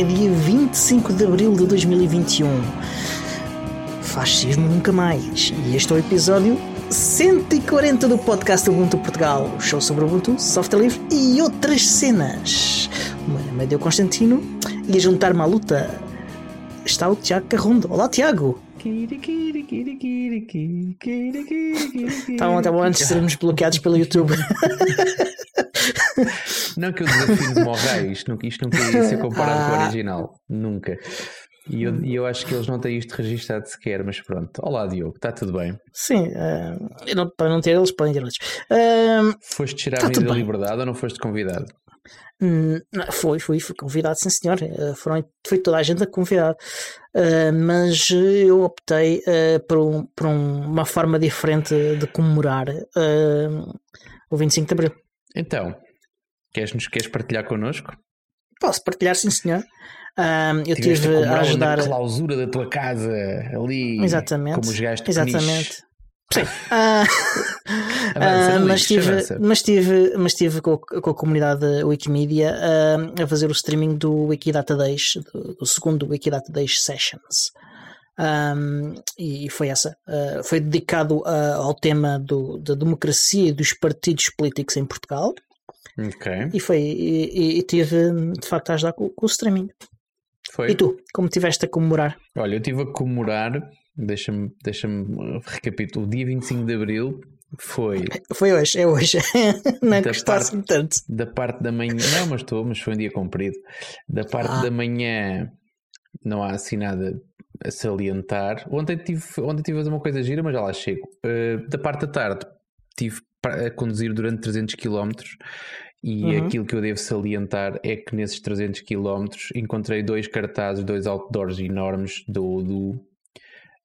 é dia 25 de abril de 2021. Fascismo nunca mais. E este é o episódio 140 do podcast Ubuntu Portugal, o show sobre Ubuntu, software livre e outras cenas. O meu nome é Deu Constantino e a juntar-me à luta está o Tiago Carrondo. Olá, Tiago! Tá bom, tá bom, antes de sermos bloqueados pelo YouTube. Não que eu desafio de Morrais, isto nunca, isto nunca ia ser comparado com o Ah. original. Nunca. E eu, eu acho que eles não têm isto registado sequer, mas pronto. Olá, Diogo, está tudo bem? Sim, eu não- para não ter eles, podem ter outros. Eh, Foste tirar Tá a da liberdade ou não foste convidado? Hum, não, Foi, foi, fui convidado, sim senhor. Eh, Foram, foi toda a gente a convidar. Eh, mas eu optei por, um- por um- uma forma diferente de comemorar o 25 de Abril. Então, queres, nos, queres partilhar connosco? Posso partilhar, sim senhor. Ah, eu Tiveste estive a comemorar ajudar. na clausura da tua casa, ali, Exatamente. como os gajos de Exatamente. Sim. Avança, ah, não mas, tive, avança. mas, tive, mas tive com, a- com a comunidade Wikimedia ah, a fazer o streaming do Wikidata Days, do, do segundo Wikidata Days Sessions. Um, e foi essa. foi dedicado ah, ao tema do, da democracia e dos partidos políticos em Portugal. Ok, E foi e, e- tive de facto a ajudar com, com o streaming. foi. E tu, como tiveste a comemorar? Olha, eu estive a comemorar, deixa-me deixa recapitular, o dia 25 de Abril foi Foi hoje, é hoje. Não é que gostasse tanto. da parte da manhã. Não, mas estou, mas foi um dia comprido. Da parte Ah. da manhã não há assim nada a salientar. Ontem tive, ontem tive a fazer uma coisa gira, mas já lá chego. Uh, da parte da tarde tive a conduzir durante 300 km e Uhum. aquilo que eu devo salientar é que nesses 300 km encontrei dois cartazes, dois outdoors enormes do. do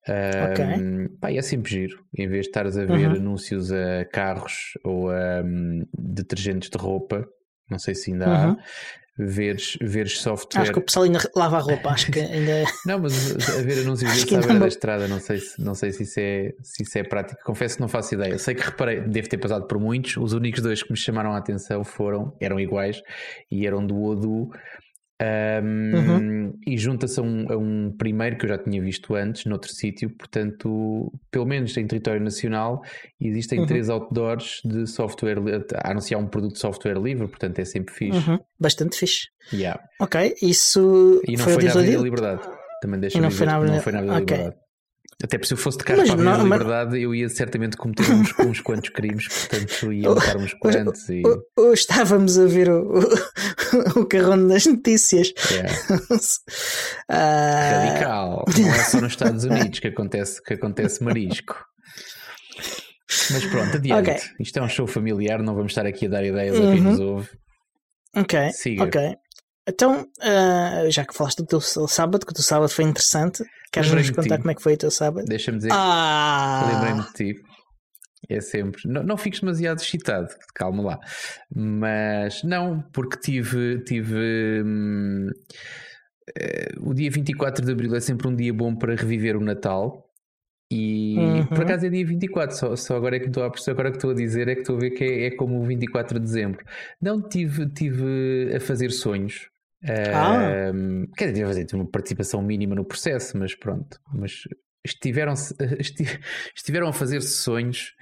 um, pá, e é sempre giro. Em vez de estares a ver Uhum. anúncios a carros ou a um, detergentes de roupa, não sei se ainda há, Uhum. Veres, veres software. Acho que o pessoal ainda lava a roupa, acho que ainda. Não, mas a ver anúncios desses que à beira da estrada, não sei, se, não sei se, isso é, se isso é prático. Confesso que não faço ideia. Sei que reparei, devo ter passado por muitos. Os únicos dois que me chamaram a atenção foram, eram iguais e eram do Odu. Um, Uhum. E junta-se a um, a um primeiro que eu já tinha visto antes, noutro sítio, portanto, pelo menos em território nacional, existem Uhum. três outdoors de software a anunciar um produto de software livre, portanto é sempre fixe. Uhum, Bastante fixe. Yeah. Ok, isso E não foi, foi, na Avenida Liberdade. Também deixa E não foi na não foi na Avenida ok. Liberdade. Até porque se eu fosse de carro Mas para a não- mas- Liberdade, eu ia certamente cometer uns, uns quantos crimes, portanto ia matar uns quantos e. Estávamos a ver o, o, o carrão das notícias. Ah, Radical. Não é só nos Estados Unidos que acontece, que acontece marisco. Mas pronto, adiante. Ok. Isto é um show familiar, não vamos estar aqui a dar ideias a quem Uhum. nos ouve. ok, Siga. ok. Então, ah, já que falaste do teu sábado, que o teu sábado foi interessante, queres nos contar como é que foi o teu sábado? Deixa-me dizer que Ah! lembrei-me de ti. É sempre. Não, não fiques demasiado excitado, calma lá. Mas não, porque tive. tive hum, eh, o dia 24 de Abril é sempre um dia bom para reviver o Natal. E Uhum. por acaso é dia 24, só, só agora é que estou a perceber, agora que estou a dizer é que estou a ver que é, é como o 24 de dezembro. Não tive, tive a fazer sonhos. Ah. Hum, quer dizer, tive uma participação mínima no processo, mas pronto. Mas estiveram, esti- estiveram a fazer sonhos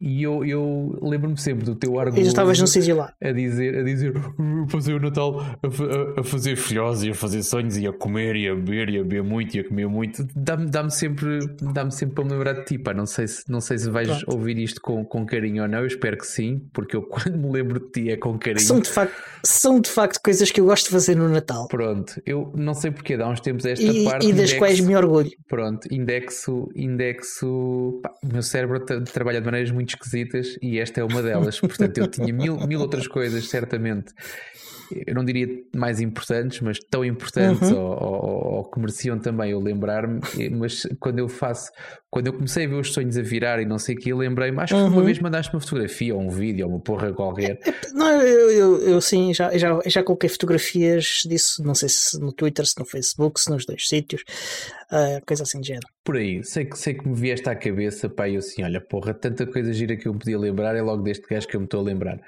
e eu, eu lembro-me sempre do teu argumento já estavas no sítio lá. a dizer, a dizer "Uh, fazer o Natal a, a- a fazer filhós e a fazer sonhos e a comer e a beber e a beber muito e a comer muito dá-me dá sempre dá-me sempre para me lembrar de ti pá. não sei se não sei se vais Pronto. ouvir isto com, com carinho ou não eu espero que sim porque eu quando me lembro de ti é com carinho São de, facto, são de facto coisas que eu gosto de fazer no Natal. pronto eu não sei porque há uns tempos esta E, parte e das indexo- quais me orgulho. Pronto, indexo, indexo. pá, o meu cérebro tra- trabalha de maneiras muito esquisitas e esta é uma delas. Portanto, eu tinha mil, mil outras coisas, certamente. Eu não diria mais importantes, mas tão importantes Uhum. ou, ou- ou que mereciam também eu lembrar-me. Mas quando eu faço, quando eu comecei a ver os sonhos a virar e não sei o que, lembrei-me. Acho que uma Uhum. vez mandaste uma fotografia ou um vídeo ou uma porra qualquer. Não, eu, eu, eu sim, já, já, já coloquei fotografias disso, não sei se no Twitter, se no Facebook, se nos dois sítios. Uh, coisa assim de género. Por aí, sei que, sei que me vieste à cabeça, pá, e eu assim, olha, porra, tanta coisa gira que eu me podia lembrar, é logo deste gajo que eu me estou a lembrar.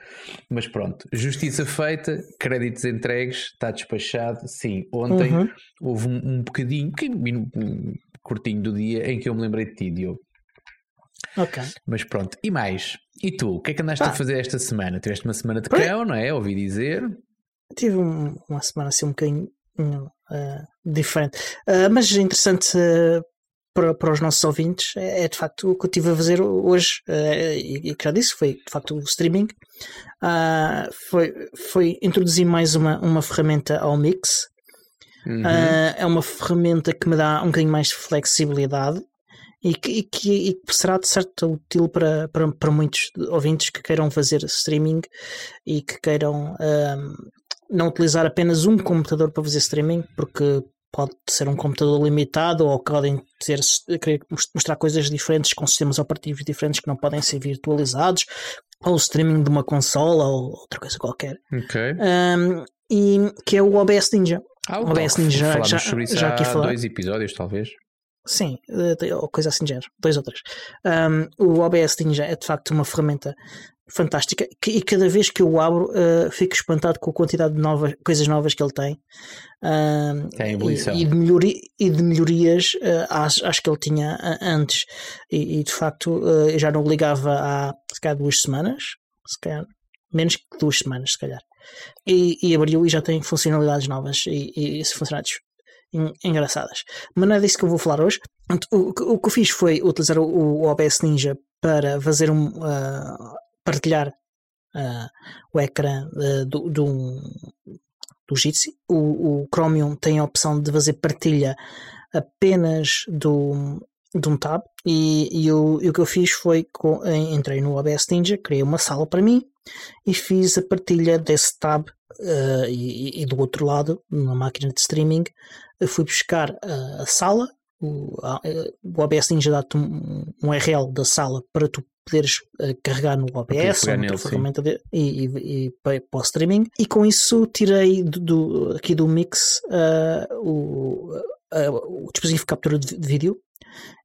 Mas pronto, justiça feita, créditos entregues, está despachado. Sim, ontem uhum. houve um, um bocadinho, um, um curtinho do dia em que eu me lembrei de ti, Diogo. Ok. Mas pronto, e mais? E tu, o que é que andaste a fazer esta semana? Tiveste uma semana de cão, não é? Ouvi dizer. Tive um, uma semana assim um bocadinho uh, diferente. Uh, mas interessante uh, para, para os nossos ouvintes é, é, de facto o que eu estive a fazer hoje, e, e que já disse, foi de facto o streaming. foi, foi introduzir mais uma, uma ferramenta ao Mix. Uhum. é uma ferramenta que me dá um bocadinho mais de flexibilidade e que, e que, e que será de certo útil para, para, para muitos ouvintes que queiram fazer streaming e que queiram um, não utilizar apenas um computador para fazer streaming, porque pode ser um computador limitado ou podem ter, querer mostrar coisas diferentes com sistemas operativos diferentes que não podem ser virtualizados, ou o streaming de uma consola ou outra coisa qualquer. Ok. Um, e que é o OBS Ninja. Ah, o OBS Ninja já, sobre isso já aqui há dois episódios, talvez. Sim, eh, ou coisa assim de género, dois ou três. Um, o OBS Ninja é de facto uma ferramenta fantástica e cada vez que eu o abro uh, fico espantado com a quantidade de novas, coisas novas que ele tem. Uh, tem e, e, de e de melhorias uh, acho, acho, que ele tinha antes. E, e de facto eu já não ligava há se calhar duas semanas, se calhar menos que duas semanas, se calhar. E, e abriu e já tem funcionalidades novas e, e, e funcionalidades engraçadas. Mas não é disso que eu vou falar hoje. O, o, o que eu fiz foi utilizar o, o OBS Ninja para fazer um, uh, partilhar uh, o ecrã uh, do, do, do Jitsi. O, o Chromium tem a opção de fazer partilha apenas do, de um tab. E, e, o, e o que eu fiz foi com, entrei no OBS Ninja, criei uma sala para mim e fiz a partilha desse tab uh, e, e, do outro lado, na máquina de streaming, fui buscar a, a sala, o, o OBS Ninja dá-te um, um URL da sala para tu poderes uh, carregar no OBS ou noutra ferramenta de, e, e, e, para, o streaming. E com isso tirei do, do aqui do mix uh, o, uh, o dispositivo de captura de, de vídeo.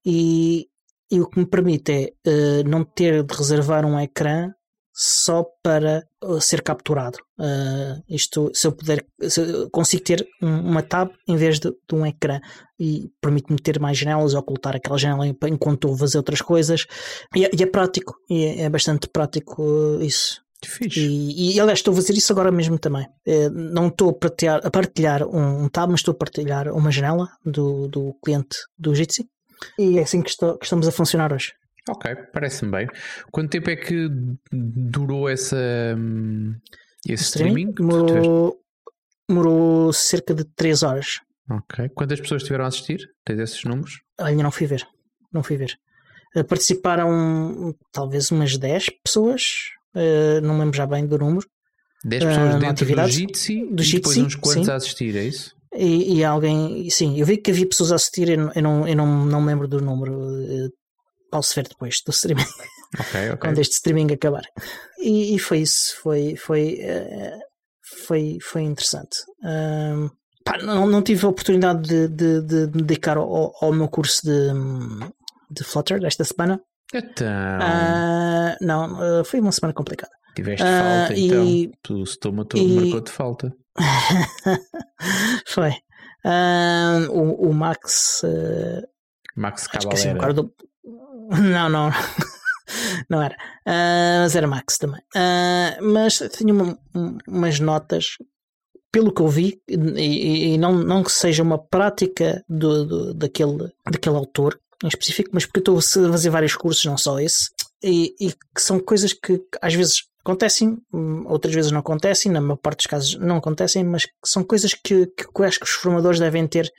E, e, o que me permite é não ter de reservar um ecrã só para uh, ser capturado. Uh, isto, se eu puder, se eu consigo ter um, uma tab em vez de, de um ecrã e permite-me ter mais janelas, ocultar aquela janela enquanto estou a fazer outras coisas. E, é, e é prático, e é, é bastante prático uh, isso. E, e aliás, estou a fazer isso agora mesmo também. Uh, não estou a partilhar, a partilhar um, um, tab, mas estou a partilhar uma janela do, do cliente do Jitsi. E é assim que, estou, que estamos a funcionar hoje. Ok, parece-me bem. Quanto tempo é que durou essa, hum, esse streaming? Demorou, demorou cerca de 3 horas. Ok. Quantas pessoas estiveram a assistir? Tens esses números? Ainda não fui ver. Não fui ver. Eh, participaram talvez umas 10 pessoas. Uh, não lembro já bem do número. 10 pessoas uh, dentro do Jitsi do e depois uns quantos sim. a assistir, é isso? E, e, alguém, sim, eu vi que havia pessoas a assistir, eu não, eu não, eu não, não me lembro do número posso ver depois do streaming. Okay, okay. Quando este streaming acabar. E, e foi isso, foi, foi, uh, foi, foi interessante. Um, pá, não, não tive a oportunidade de, de, de me dedicar ao, ao meu curso de, de Flutter desta semana. Então. Uh, não, uh, foi uma semana complicada. Tiveste falta, então. E, tu, toma todo e, marcou-te falta. foi. o, o Max. Max Cavalera. do, não, não. não era. Uh, mas era Max também. Uh, mas tinha uma, umas notas, pelo que eu vi, e, e, não, não que seja uma prática do, do, daquele, daquele autor em específico, mas porque eu estou a fazer vários cursos, não só esse, e, e que são coisas que às vezes acontecem, outras vezes não acontecem, na maior parte dos casos não acontecem, mas são coisas que, que eu acho que os formadores devem ter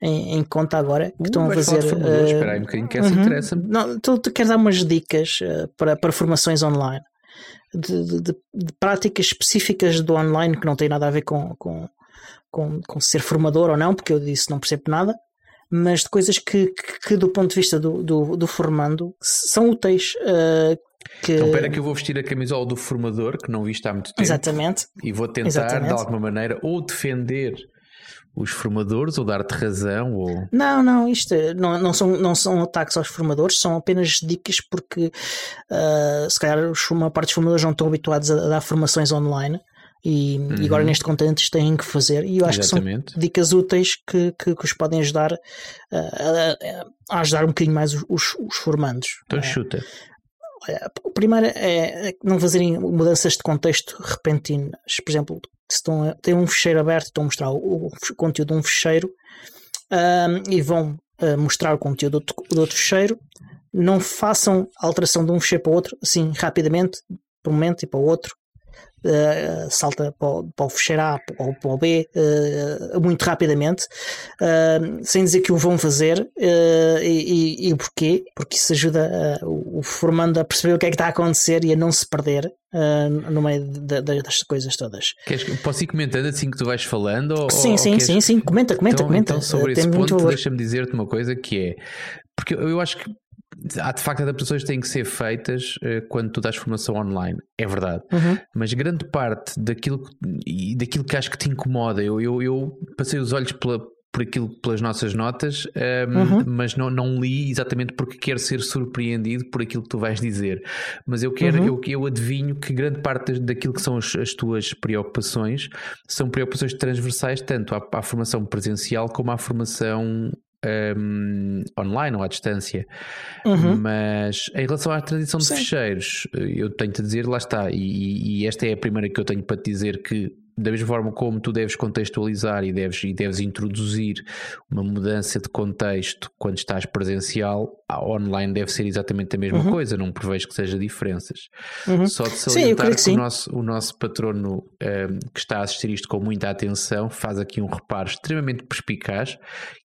em, em conta agora, que uh, estão a fazer. Uh, Espera aí um bocadinho que essa uh -huh. interessa-me. Não, tu, tu queres dar umas dicas uh, para, para formações online. De, de, de, práticas específicas do online que não têm nada a ver com, com, com, com ser formador ou não, porque eu disse não percebo nada, mas de coisas que, que, que, do ponto de vista do, do, do formando são úteis. Uh, que... Então, espera que eu vou vestir a camisola do formador, que não viste há muito tempo. Exatamente. E vou tentar, Exatamente. de alguma maneira, ou defender os formadores ou dar-te razão? Ou... Não, não, isto é, não, não, são, não são ataques aos formadores, são apenas dicas porque uh, se calhar uma parte dos formadores não estão habituados a, a dar formações online. E, uhum. e, agora neste contente têm que fazer e eu acho Exatamente. que são dicas úteis que, que, que os podem ajudar uh, a, a, ajudar um bocadinho mais os, os, os formandos. Então chuta. O primeiro é, é não fazerem mudanças de contexto repentinas. Por exemplo, se estão a, têm um fecheiro aberto, estão a mostrar o, o conteúdo de um fecheiro um, e vão uh, mostrar o conteúdo do, do outro fecheiro. Não façam alteração de um fecheiro para o outro assim rapidamente, para um momento e para o outro uh, salta para o, para o fecheiro A ou para o B uh, muito rapidamente, uh, sem dizer que o vão fazer e, o porquê, porque isso ajuda o formando a perceber o que é que está a acontecer e a não se perder. no meio de, de, das coisas todas. Queres, posso ir comentando assim que tu vais falando? Ou, sim, sim, queres... sim, sim, comenta, comenta, então, comenta. Então, sobre esse ponto, deixa-me dizer-te uma coisa que é porque eu acho que há de facto adaptações que têm que ser feitas uh, quando tu dás formação online, é verdade. Uhum. Mas grande parte daquilo, daquilo que acho que te incomoda, eu, eu, eu passei os olhos pela, por aquilo pelas nossas notas, um, ehm, uhum. mas não, não li exatamente porque quero ser surpreendido por aquilo que tu vais dizer. Mas eu quero, uhum. eu, eu adivinho que grande parte daquilo que são as, as tuas preocupações são preocupações transversais tanto à, à formação presencial como à formação um, online ou à distância. Uhum. Mas em relação à tradição de Sim. fecheiros, eu tenho-te a dizer, lá está, e, e, esta é a primeira que eu tenho para te dizer que da mesma forma como tu deves contextualizar e deves, e deves introduzir uma mudança de contexto quando estás presencial, online deve ser exatamente a mesma uhum. coisa, não prevejo que seja diferenças. Uhum. Só de salientar sim, que, que o, nosso, o nosso patrono um, que está a assistir isto com muita atenção faz aqui um reparo extremamente perspicaz,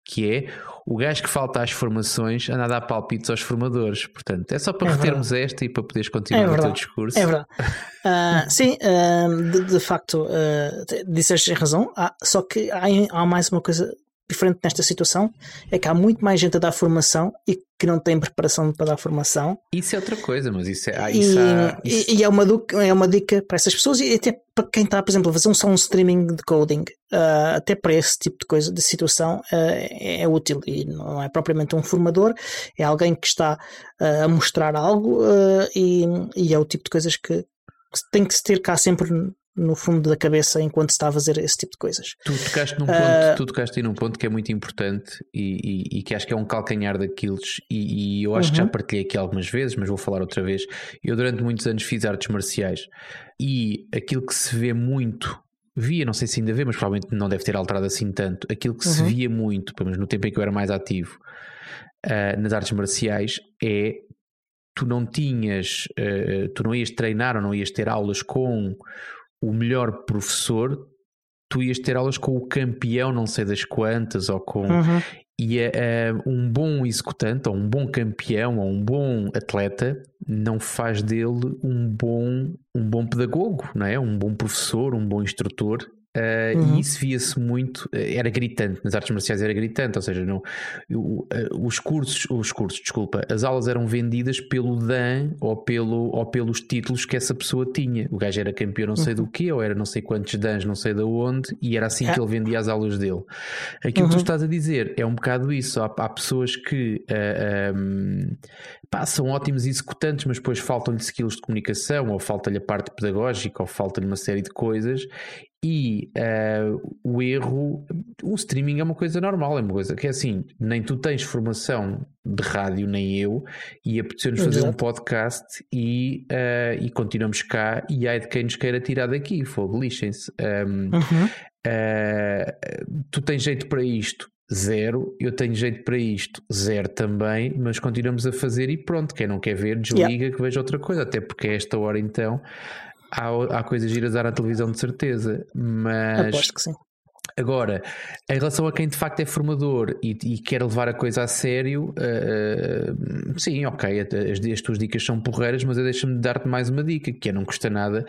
que é o gajo que falta às formações anda a dar palpites aos formadores. Portanto, é só para é retermos esta e para poderes continuar é o teu discurso. É verdade. Uh, sim, uh, de, de, facto, uh, disseste razão, só que há, há mais uma coisa diferente nesta situação é que há muito mais gente a dar formação e que não tem preparação para dar formação. Isso é outra coisa, mas isso é. Ah, isso e, há, isso... e, é, uma, é uma dica para essas pessoas e até para quem está, por exemplo, a fazer um, só um streaming de coding, uh, até para esse tipo de coisa, de situação, uh, é, é, útil e não é propriamente um formador, é alguém que está uh, a mostrar algo e, e é o tipo de coisas que tem que se ter cá sempre no fundo da cabeça enquanto se está a fazer esse tipo de coisas. Tu tocaste num ponto, uh, tu tocaste num ponto que é muito importante e, e, e, que acho que é um calcanhar daqueles, e, e eu acho que já uhum. partilhei aqui algumas vezes, mas vou falar outra vez. Eu durante muitos anos fiz artes marciais e aquilo que se vê muito via, não sei se ainda vê, mas provavelmente não deve ter alterado assim tanto. Aquilo que uhum. se via muito, pelo menos no tempo em que eu era mais ativo, uh, nas artes marciais, é tu não tinhas, uh, tu não ias treinar ou não ias ter aulas com o melhor professor, tu ias ter aulas com o campeão, não sei das quantas, ou com. Uhum. E uh, um bom executante, ou um bom campeão, ou um bom atleta, não faz dele um bom, um bom pedagogo, não é? Um bom professor, um bom instrutor. Uh, uhum. E isso via-se muito, eh, era gritante, nas artes marciais era gritante, ou seja, não, uh, os cursos, os cursos, desculpa, as aulas eram vendidas pelo Dan ou, pelo, ou pelos títulos que essa pessoa tinha. O gajo era campeão não sei uhum. do que, ou era não sei quantos Dans, não sei de onde, e era assim que ele vendia as aulas dele. Aquilo uhum. que tu uhum. estás a dizer é um bocado isso. Há, há pessoas que uh, eh, um, ehm, pá, são ótimos executantes, mas depois faltam-lhe skills de comunicação, ou falta-lhe a parte pedagógica, ou falta-lhe uma série de coisas, e uh, o erro, o streaming é uma coisa normal, é uma coisa que é assim, nem tu tens formação de rádio, nem eu, e apeteceu-nos fazer um podcast e, uh, e continuamos cá, e ai de quem nos queira tirar daqui, fogo, lixem-se. Um, uhum. uh, tu tens jeito para isto, zero, eu tenho jeito para isto, zero também, mas continuamos a fazer e pronto, quem não quer ver, desliga yeah. que veja outra coisa, até porque a esta hora então há, há coisas giras a televisão de certeza, mas. Aposto que sim. Agora, em relação a quem de facto é formador e, e quer levar a coisa a sério, uh, sim, ok, as, as, tuas dicas são porreiras, mas eu deixa-me dar-te mais uma dica, que é não custa nada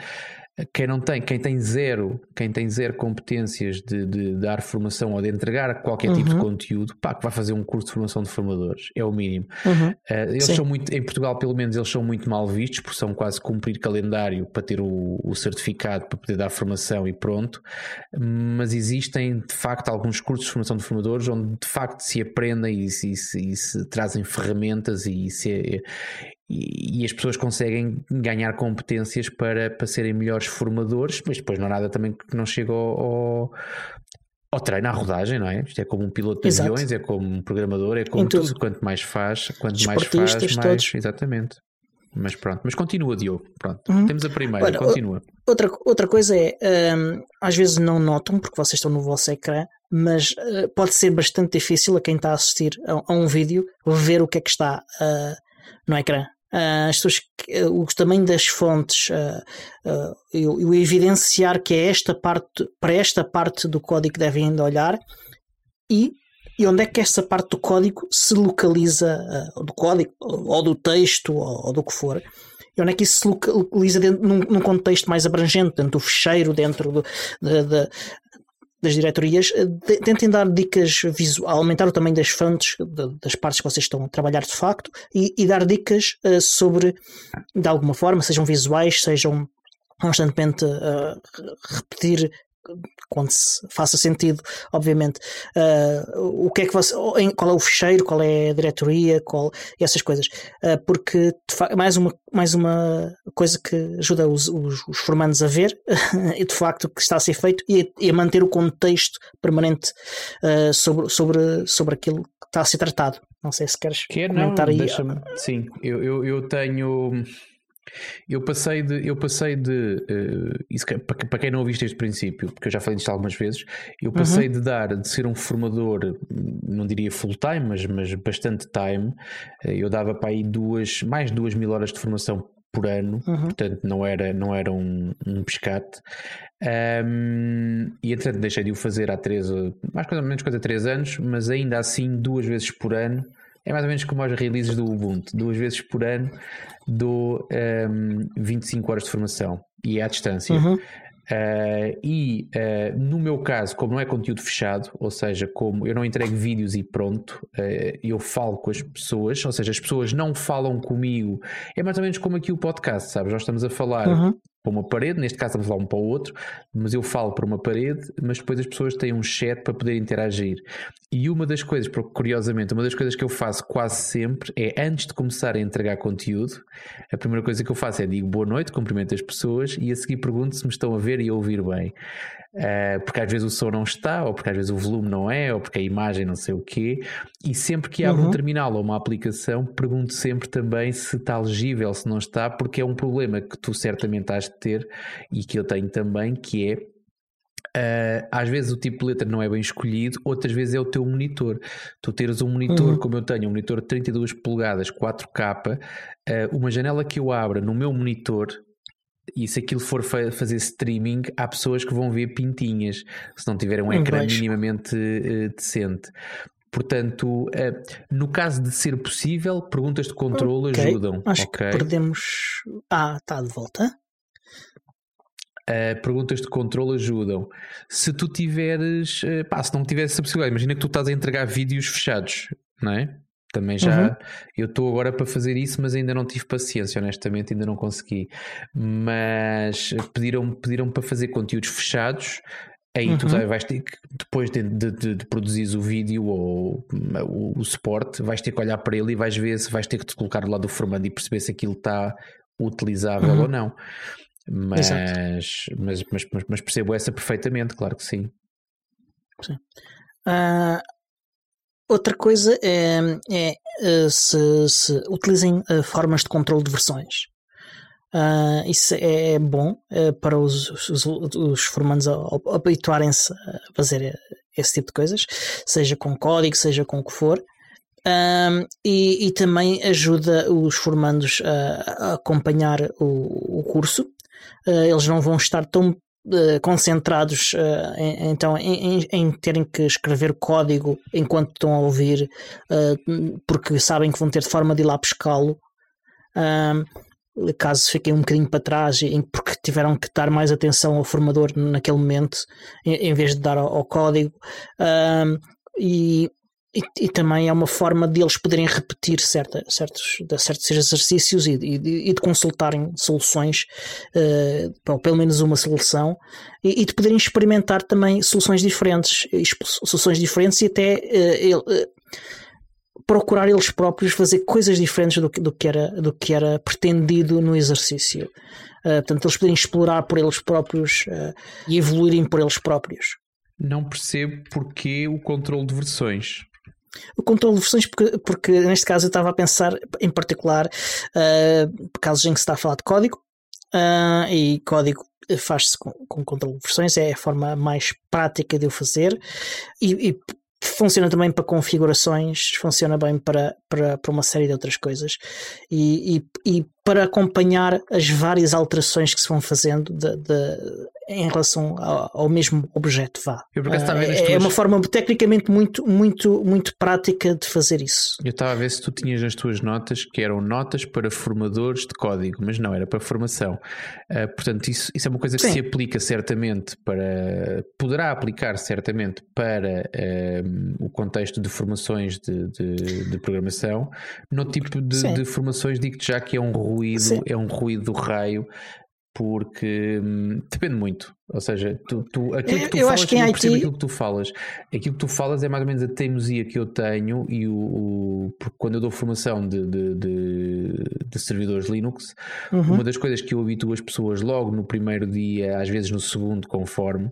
quem não tem, quem tem zero, quem tem zero competências de, de dar formação ou de entregar qualquer uhum. tipo de uhum. conteúdo, pá, que vai fazer um curso de formação de formadores, é o mínimo. Uhum. Uh, eles Sim. são muito, em Portugal, pelo menos, eles são muito mal vistos, porque são quase cumprir calendário para ter o, o certificado para poder dar formação e pronto. Mas existem de facto alguns cursos de formação de formadores onde de facto se aprendem e se, se, e se trazem ferramentas e se, e, e, as pessoas conseguem ganhar competências para, para serem melhores formadores, mas depois não há nada também que não chega ao, ao, ao treino, à rodagem, não é? Isto é como um piloto de Exato. aviões, é como um programador, é como tudo. tudo. Quanto mais faz, quanto mais faz, mais. Todos. Exatamente. Mas pronto, mas continua, Diogo. Pronto, uhum. temos a primeira, continua. Outra, outra coisa é, um, às vezes não notam, porque vocês estão no vosso ecrã, mas uh, pode ser bastante difícil a quem está a assistir a, a um vídeo ver o que é que está uh, no ecrã. Uh, as pessoas, uh, o tamanho das fontes, uh, eu, eu, evidenciar que é esta parte, para esta parte do código que devem ainda olhar e, e onde é que esta parte do código se localiza, do código, ou do texto, ou, ou, do que for, e onde é que isso se localiza dentro, num, num contexto mais abrangente, dentro do fecheiro, dentro do, de, de, das diretorias, eh, tentem dar dicas visuais, aumentar o tamanho das fontes, das partes que vocês estão a trabalhar de facto, e, e dar dicas uh, sobre, de alguma forma, sejam visuais, sejam constantemente uh, repetir quando se faça sentido, obviamente, uh, o que é que você, qual é o fecheiro, qual é a diretoria, qual, essas coisas, uh, porque mais uma, mais uma coisa que ajuda os, os, os formandos a ver e de facto o que está a ser feito e a, e a manter o contexto permanente uh, sobre, sobre, sobre aquilo que está a ser tratado. Não sei se queres Quer, comentar não, aí. Sim, eu, eu, eu tenho eu passei de. Eu passei de uh, isso, para quem não ouviste este princípio, porque eu já falei disto algumas vezes, eu passei uhum. de dar, de ser um formador, não diria full time, mas, mas bastante time. Uh, eu dava para aí duas, mais de duas mil horas de formação por ano, uhum. portanto não era, não era um, um pescate. Um, e entretanto deixei de o fazer há três, mais ou menos coisa três anos, mas ainda assim duas vezes por ano é mais ou menos como aos releases do Ubuntu. Duas vezes por ano dou um, 25 horas de formação e é à distância. Uhum. Uh, e uh, no meu caso, como não é conteúdo fechado, ou seja, como eu não entrego vídeos e pronto, uh, eu falo com as pessoas, ou seja, as pessoas não falam comigo. É mais ou menos como aqui o podcast, sabes? Nós estamos a falar uhum para uma parede, neste caso estamos a falar um para o outro, mas eu falo para uma parede, mas depois as pessoas têm um chat para poder interagir. E uma das coisas, curiosamente, uma das coisas que eu faço quase sempre é antes de começar a entregar conteúdo, a primeira coisa que eu faço é digo boa noite, cumprimento as pessoas e a seguir pergunto se me estão a ver e a ouvir bem. Uh, porque às vezes o som não está, ou porque às vezes o volume não é, ou porque a imagem não sei o quê. E sempre que abro uhum. um terminal ou uma aplicação, pergunto sempre também se está legível, se não está, porque é um problema que tu certamente has de ter e que eu tenho também, que é Uh, às vezes o tipo de letra não é bem escolhido, outras vezes é o teu monitor. Tu teres um monitor, uhum. como eu tenho, um monitor de 32 polegadas, 4K, uh, uma janela que eu abra no meu monitor e se aquilo for fa fazer streaming, há pessoas que vão ver pintinhas se não tiverem um ecrã minimamente uh, decente. Portanto, uh, no caso de ser possível, perguntas de controle okay. ajudam. Acho okay? que perdemos. Ah, está de volta. Uh, perguntas de controle ajudam. Se tu tiveres, uh, pá, se não tiveres essa possibilidade, imagina que tu estás a entregar vídeos fechados, não é? Também já uhum. eu estou agora para fazer isso, mas ainda não tive paciência, honestamente, ainda não consegui. Mas pediram pediram para fazer conteúdos fechados. Aí uhum. tu vais ter que, depois de, de, de, de produzir o vídeo ou o, o suporte, vais ter que olhar para ele e vais ver se vais ter que te colocar lá do formando e perceber se aquilo está utilizável uhum. ou não. Mas, mas, mas, mas, percebo essa perfeitamente, claro que sim. Sim. Uh, Outra coisa é, é eh, se, se, utilizem eh, formas de controle de versões. Uh, isso é bom uh, para os, os, os formandos habituarem-se a fazer esse tipo de coisas, seja com código, seja com o que for. Uh, e, e, também ajuda os formandos a, a acompanhar o, o curso. eles não vão estar tão Uh, concentrados em, então em, em, terem que escrever código enquanto estão a ouvir, uh, porque sabem que vão ter de forma de ir lá pescá-lo. caso fiquem um bocadinho para trás, porque tiveram que dar mais atenção ao formador naquele momento, em, vez de dar ao, código. E, e, e, também é uma forma de eles poderem repetir certa, certos, certos exercícios e, e, e, de consultarem soluções, uh, ou pelo menos uma solução, e, de poderem experimentar também soluções diferentes, soluções diferentes e até uh, uh, procurar eles próprios fazer coisas diferentes do que, do que, era, do que era pretendido no exercício. Uh, portanto, eles poderem explorar por eles próprios e evoluírem por eles próprios. Não percebo porque o controle de versões. O controle de versões, porque, porque neste caso eu estava a pensar em particular uh, casos em que se está a falar de código uh, e código faz-se com, com controle de versões, é a forma mais prática de o fazer e, e funciona também para configurações, funciona bem para, para, para uma série de outras coisas. E, e, e para acompanhar as várias alterações que se vão fazendo de, de, em relação ao, ao, mesmo objeto. Vá. é, é uma forma tecnicamente muito, muito, muito prática de fazer isso. Eu estava a ver se tu tinhas as tuas notas que eram notas para formadores de código, mas não, era para formação. Uh, portanto, isso, isso é uma coisa que Sim. se aplica certamente para. poderá aplicar certamente para uh, o contexto de formações de, de, de programação. No tipo de, de formações, digo-te já que é um ruído, Sim. é um ruído do raio, porque hum, depende muito. Ou seja, tu, tu, aquilo que tu eu falas, que IT... aquilo que tu falas. Aquilo que tu falas é mais ou menos a teimosia que eu tenho e o, o quando eu dou formação de, de, de, de servidores Linux, uhum. uma das coisas que eu habituo as pessoas logo no primeiro dia, às vezes no segundo, conforme,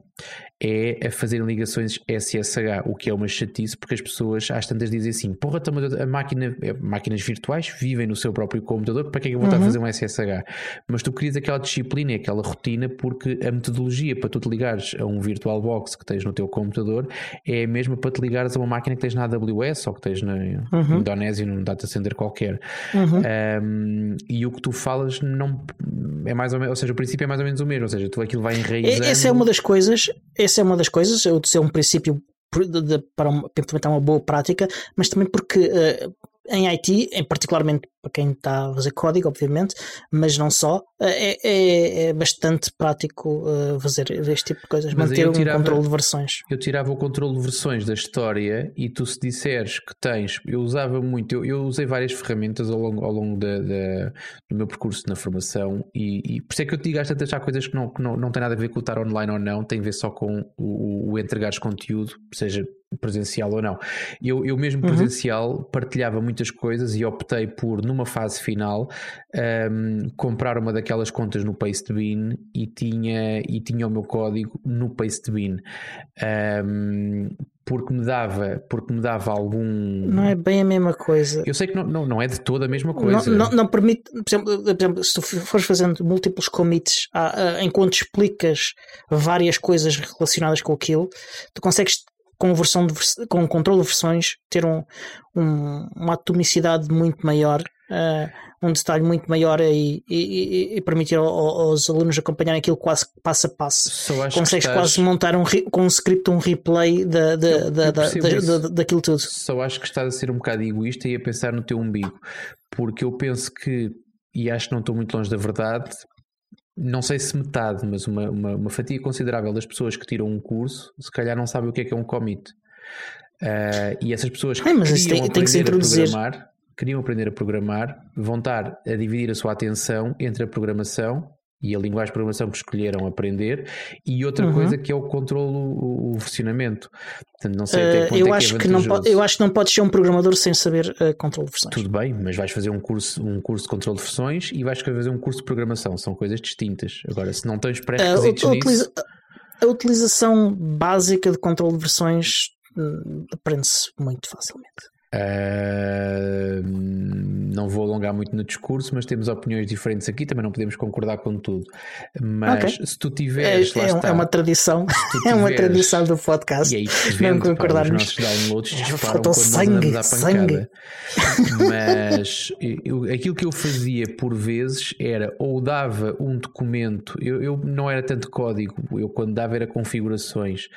é a fazerem ligações SSH, o que é uma chatice, porque as pessoas às tantas dizem assim: porra, a máquina, é, máquinas virtuais vivem no seu próprio computador, para que é que eu vou estar a uhum. fazer um SSH? Mas tu querias aquela disciplina, aquela rotina, porque a metodologia para tu te ligares a um VirtualBox que tens no teu computador é a mesma para te ligares a uma máquina que tens na AWS ou que tens na uhum. Indonésia, num data center qualquer. Uhum. Um, e o que tu falas não é mais ou menos, ou seja, o princípio é mais ou menos o mesmo, ou seja, tu aquilo vai enraizando. Essa é uma das coisas essa é uma das coisas, eu disse é um princípio de, de, para, uma, para, implementar uma boa prática, mas também porque uh, em IT, em particularmente para quem está a fazer código, obviamente, mas não só, eh, é, é, é bastante prático uh, fazer este tipo de coisas, mas manter tirava, um controle de versões. Eu tirava o controle de versões da história e tu se disseres que tens, eu usava muito, eu, eu usei várias ferramentas ao longo, ao longo da, da, do meu percurso na formação e, e por isso é que eu te digo às tantas há coisas que não, que não, não tem nada a ver com o estar online ou não, tem a ver só com o, o entregares conteúdo, seja presencial ou não. Eu, eu mesmo uhum. presencial partilhava muitas coisas e optei por, numa fase final, um, comprar uma daquelas contas no Pastebin e tinha, e tinha o meu código no Pastebin. Um, porque me dava porque me dava algum não é bem a mesma coisa eu sei que não, não, não é de toda a mesma coisa não, não, não permite por exemplo, por exemplo, se tu fores fazendo múltiplos commits enquanto explicas várias coisas relacionadas com aquilo tu consegues com, versão de, com controle de versões, ter um, um, uma atomicidade muito maior, um detalhe muito maior e, e, e permitir aos alunos acompanharem aquilo quase passo a passo. Consegues estás... quase montar um, com um script um replay da, da, eu, da, eu da, da, daquilo tudo. Só acho que estás a ser um bocado egoísta e a pensar no teu umbigo, porque eu penso que, e acho que não estou muito longe da verdade, não sei se metade, mas uma, uma, uma, fatia considerável das pessoas que tiram um curso, se calhar não sabem o que é que é um commit. Uh, e essas pessoas que é, mas tem, aprender tem que a programar, queriam aprender a programar, vão estar a dividir a sua atenção entre a programação e a linguagem de programação que escolheram aprender e outra uhum. coisa que é o controle, o, o versionamento. Portanto, não sei até uh, eu é acho que, é não pode, Eu acho que não podes ser um programador sem saber uh, controle de versões. Tudo bem, mas vais fazer um curso, um curso de controle de versões e vais fazer um curso de programação. São coisas distintas. Agora, se não tens pré-requisitos uh, nisso... A utilização básica de controle de versões hum, aprende-se muito facilmente. Uh, não vou alongar muito no discurso, mas temos opiniões diferentes aqui, também não podemos concordar com tudo. Mas okay. se tu tiveres. É, é, está, é uma tradição, tiveres, é uma tradição do podcast. E aí, vendo, não concordarmos. Os nossos quando sangue, pancada. Mas eu, aquilo que eu fazia por vezes era ou dava um documento, eu, eu não era tanto código, eu quando dava era configurações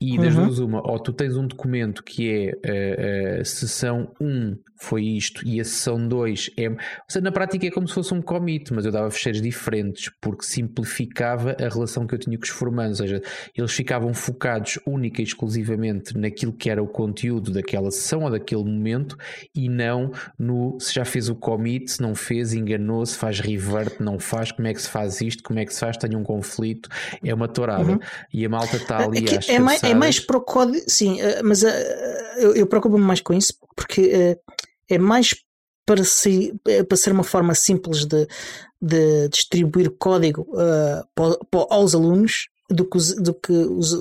E das uhum. duas, uma, ou tu tens um documento que é uh, uh, sessão 1 foi isto e a sessão 2 é. Ou seja, na prática é como se fosse um commit, mas eu dava fecheiros diferentes porque simplificava a relação que eu tinha com os formandos. Ou seja, eles ficavam focados única e exclusivamente naquilo que era o conteúdo daquela sessão ou daquele momento e não no se já fez o commit, se não fez, enganou-se, faz revert, não faz, como é que se faz isto, como é que se faz, tenho um conflito. É uma tourada. Uhum. E a malta está ali. É, é, mais, é mais para o código, sim, eh, mas uh, eu, eu preocupo-me mais com isso porque uh, é mais para, ser para ser uma forma simples de, de distribuir código uh, para, para, aos alunos do que, do que os,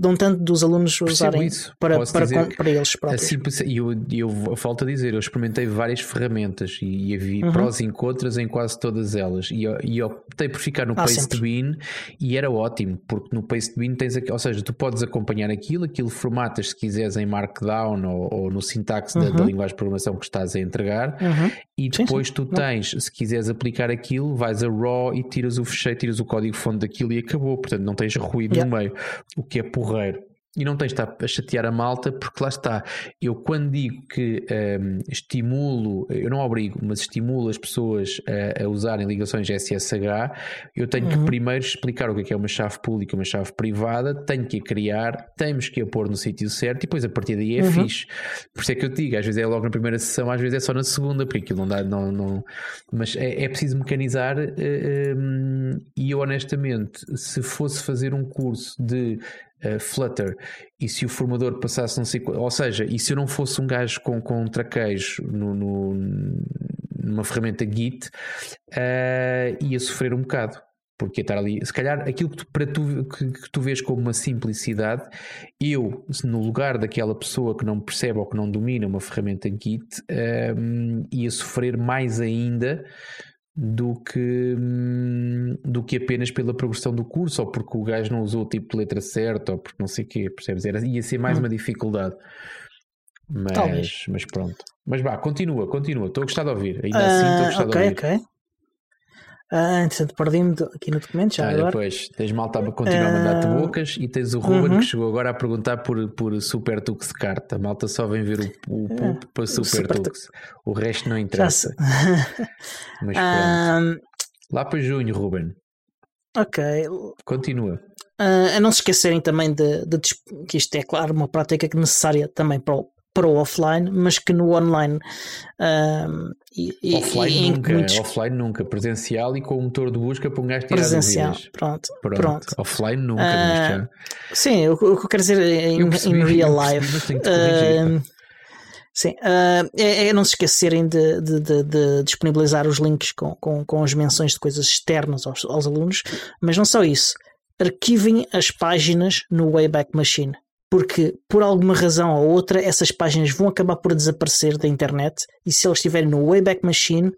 não tanto dos alunos usarem para, para, para, eles próprios. E eu, eu falta dizer, eu experimentei várias ferramentas e, e havia uhum. prós e contras em quase todas elas. E, e optei por ficar no ah, Pastebin e era ótimo, porque no Pastebin tens aqui, ou seja, tu podes acompanhar aquilo, aquilo formatas se quiseres em Markdown ou, ou no sintaxe uhum. da, da, uhum. linguagem de programação que estás a entregar, uhum. E depois sim, sim. tu tens, se quiseres aplicar aquilo, vais a RAW e tiras o fecheiro, tiras o código fonte daquilo e acabou. Portanto, não tens ruído yeah. no meio o que é porreiro. E não tens de estar a chatear a malta, porque lá está. Eu, quando digo que um, estimulo, eu não obrigo, mas estimulo as pessoas a, a usarem ligações SSH, eu tenho uhum. que primeiro explicar o que é, que é uma chave pública, uma chave privada, tenho que a criar, temos que a pôr no sítio certo e depois a partir daí é uhum. fixe. Por isso é que eu te digo, às vezes é logo na primeira sessão, às vezes é só na segunda, porque aquilo não dá. Não, não... Mas é, é preciso mecanizar um, e eu honestamente, se fosse fazer um curso de uh, Flutter e se o formador passasse não sei ou seja, e se eu não fosse um gajo com, com traquejo no, no, numa ferramenta Git uh, ia sofrer um bocado porque estar ali, se calhar aquilo que tu, para tu, que, que, tu vês como uma simplicidade, eu, no lugar daquela pessoa que não percebe ou que não domina uma ferramenta Git, um, eh, ia sofrer mais ainda do que, hum, do que apenas pela progressão do curso, ou porque o gajo não usou o tipo de letra certa, ou porque não sei o quê, percebes? Era, ia ser mais hum. uma dificuldade. Mas, mas pronto. Mas vá, continua, continua. Estou a gostar de ouvir. Ainda uh, assim estou a gostar okay, de ouvir. Ok, ah, entretanto, perdi-me aqui no documento já. Ah, agora. Depois tens malta a continuar a mandar-te ah, bocas e tens o Ruben uhum. que chegou agora a perguntar por, por Super Tux Carta. A malta só vem ver o, o pulp para Super, Super Tux. O resto não interessa. Mas pronto. Lá para junho, Ruben. Ok. Continua. Uh, a não se esquecerem também de, de, que isto é, claro, uma prática necessária também para o, para o offline, mas que no online. Um, e, offline e, nunca, muitos... offline nunca, presencial e com o motor de busca para um gajo tirar Presencial, pronto, pronto, pronto. Offline nunca, uh. Sim, o, que eu quero dizer em, percebi, em real life. Sim, uh, é, é, não se esquecerem de, de, de, de, disponibilizar os links com, com, com as menções de coisas externas aos, aos alunos, mas não só isso. Arquivem as páginas no Wayback Machine porque por alguma razão ou outra essas páginas vão acabar por desaparecer da internet e se eles estiverem no Wayback Machine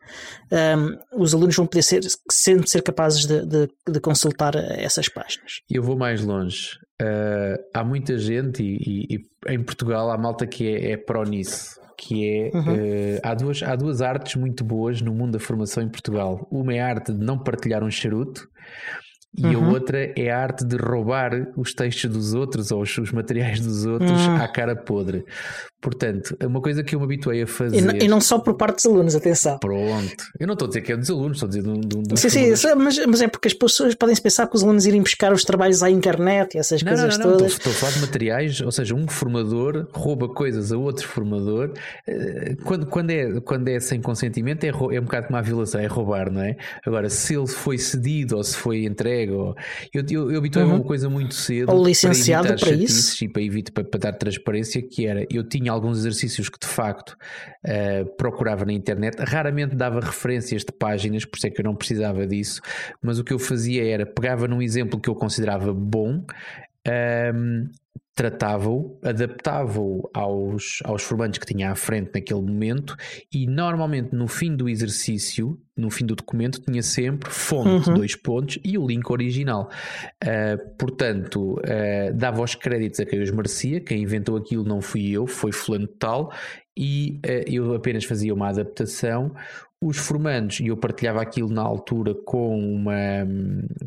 um, os alunos vão poder ser, sempre ser capazes de, de, de consultar essas páginas. Eu vou mais longe. Uh, há muita gente e, e, e, em Portugal há malta que é, é pró nisso que é uhum. uh, há, duas, há duas artes muito boas no mundo da formação em Portugal. Uma é a arte de não partilhar um charuto e uhum. a outra é a arte de roubar os textos dos outros ou os, materiais dos outros uhum. à cara podre. Portanto, é uma coisa que eu me habituei a fazer. E, e, não só por parte dos alunos, atenção. Pronto. Eu não estou a dizer que é dos alunos, estou a dizer do, do, do Sim, sim, mas, mas é porque as pessoas podem pensar que os alunos irem buscar os trabalhos à internet e essas não, coisas não, não, todas. Estou, estou a falar de materiais, ou seja, um formador rouba coisas a outro formador. Eh, quando, quando, é, quando é sem consentimento, é, é um bocado como a violação, é roubar, não é? Agora, se ele foi cedido ou se foi entregue, ou, eu, eu, eu habituei uhum. a uma coisa muito cedo. Ou licenciado para, para isso. E para, evitar, para, para dar transparência, que era eu tinha alguns exercícios que de facto uh, procurava na internet, raramente dava referências de páginas, por isso é que eu não precisava disso, mas o que eu fazia era pegava num exemplo que eu considerava bom. Um, ehm, tratava-o, adaptava-o aos, aos formantes que tinha à frente naquele momento e normalmente no fim do exercício, no fim do documento, tinha sempre fonte, uhum. dois pontos e o link original. Uh, portanto, uh, dava os créditos a quem os merecia, quem inventou aquilo não fui eu, foi fulano tal, e uh, eu apenas fazia uma adaptação os formandos, e eu partilhava aquilo na altura com uma,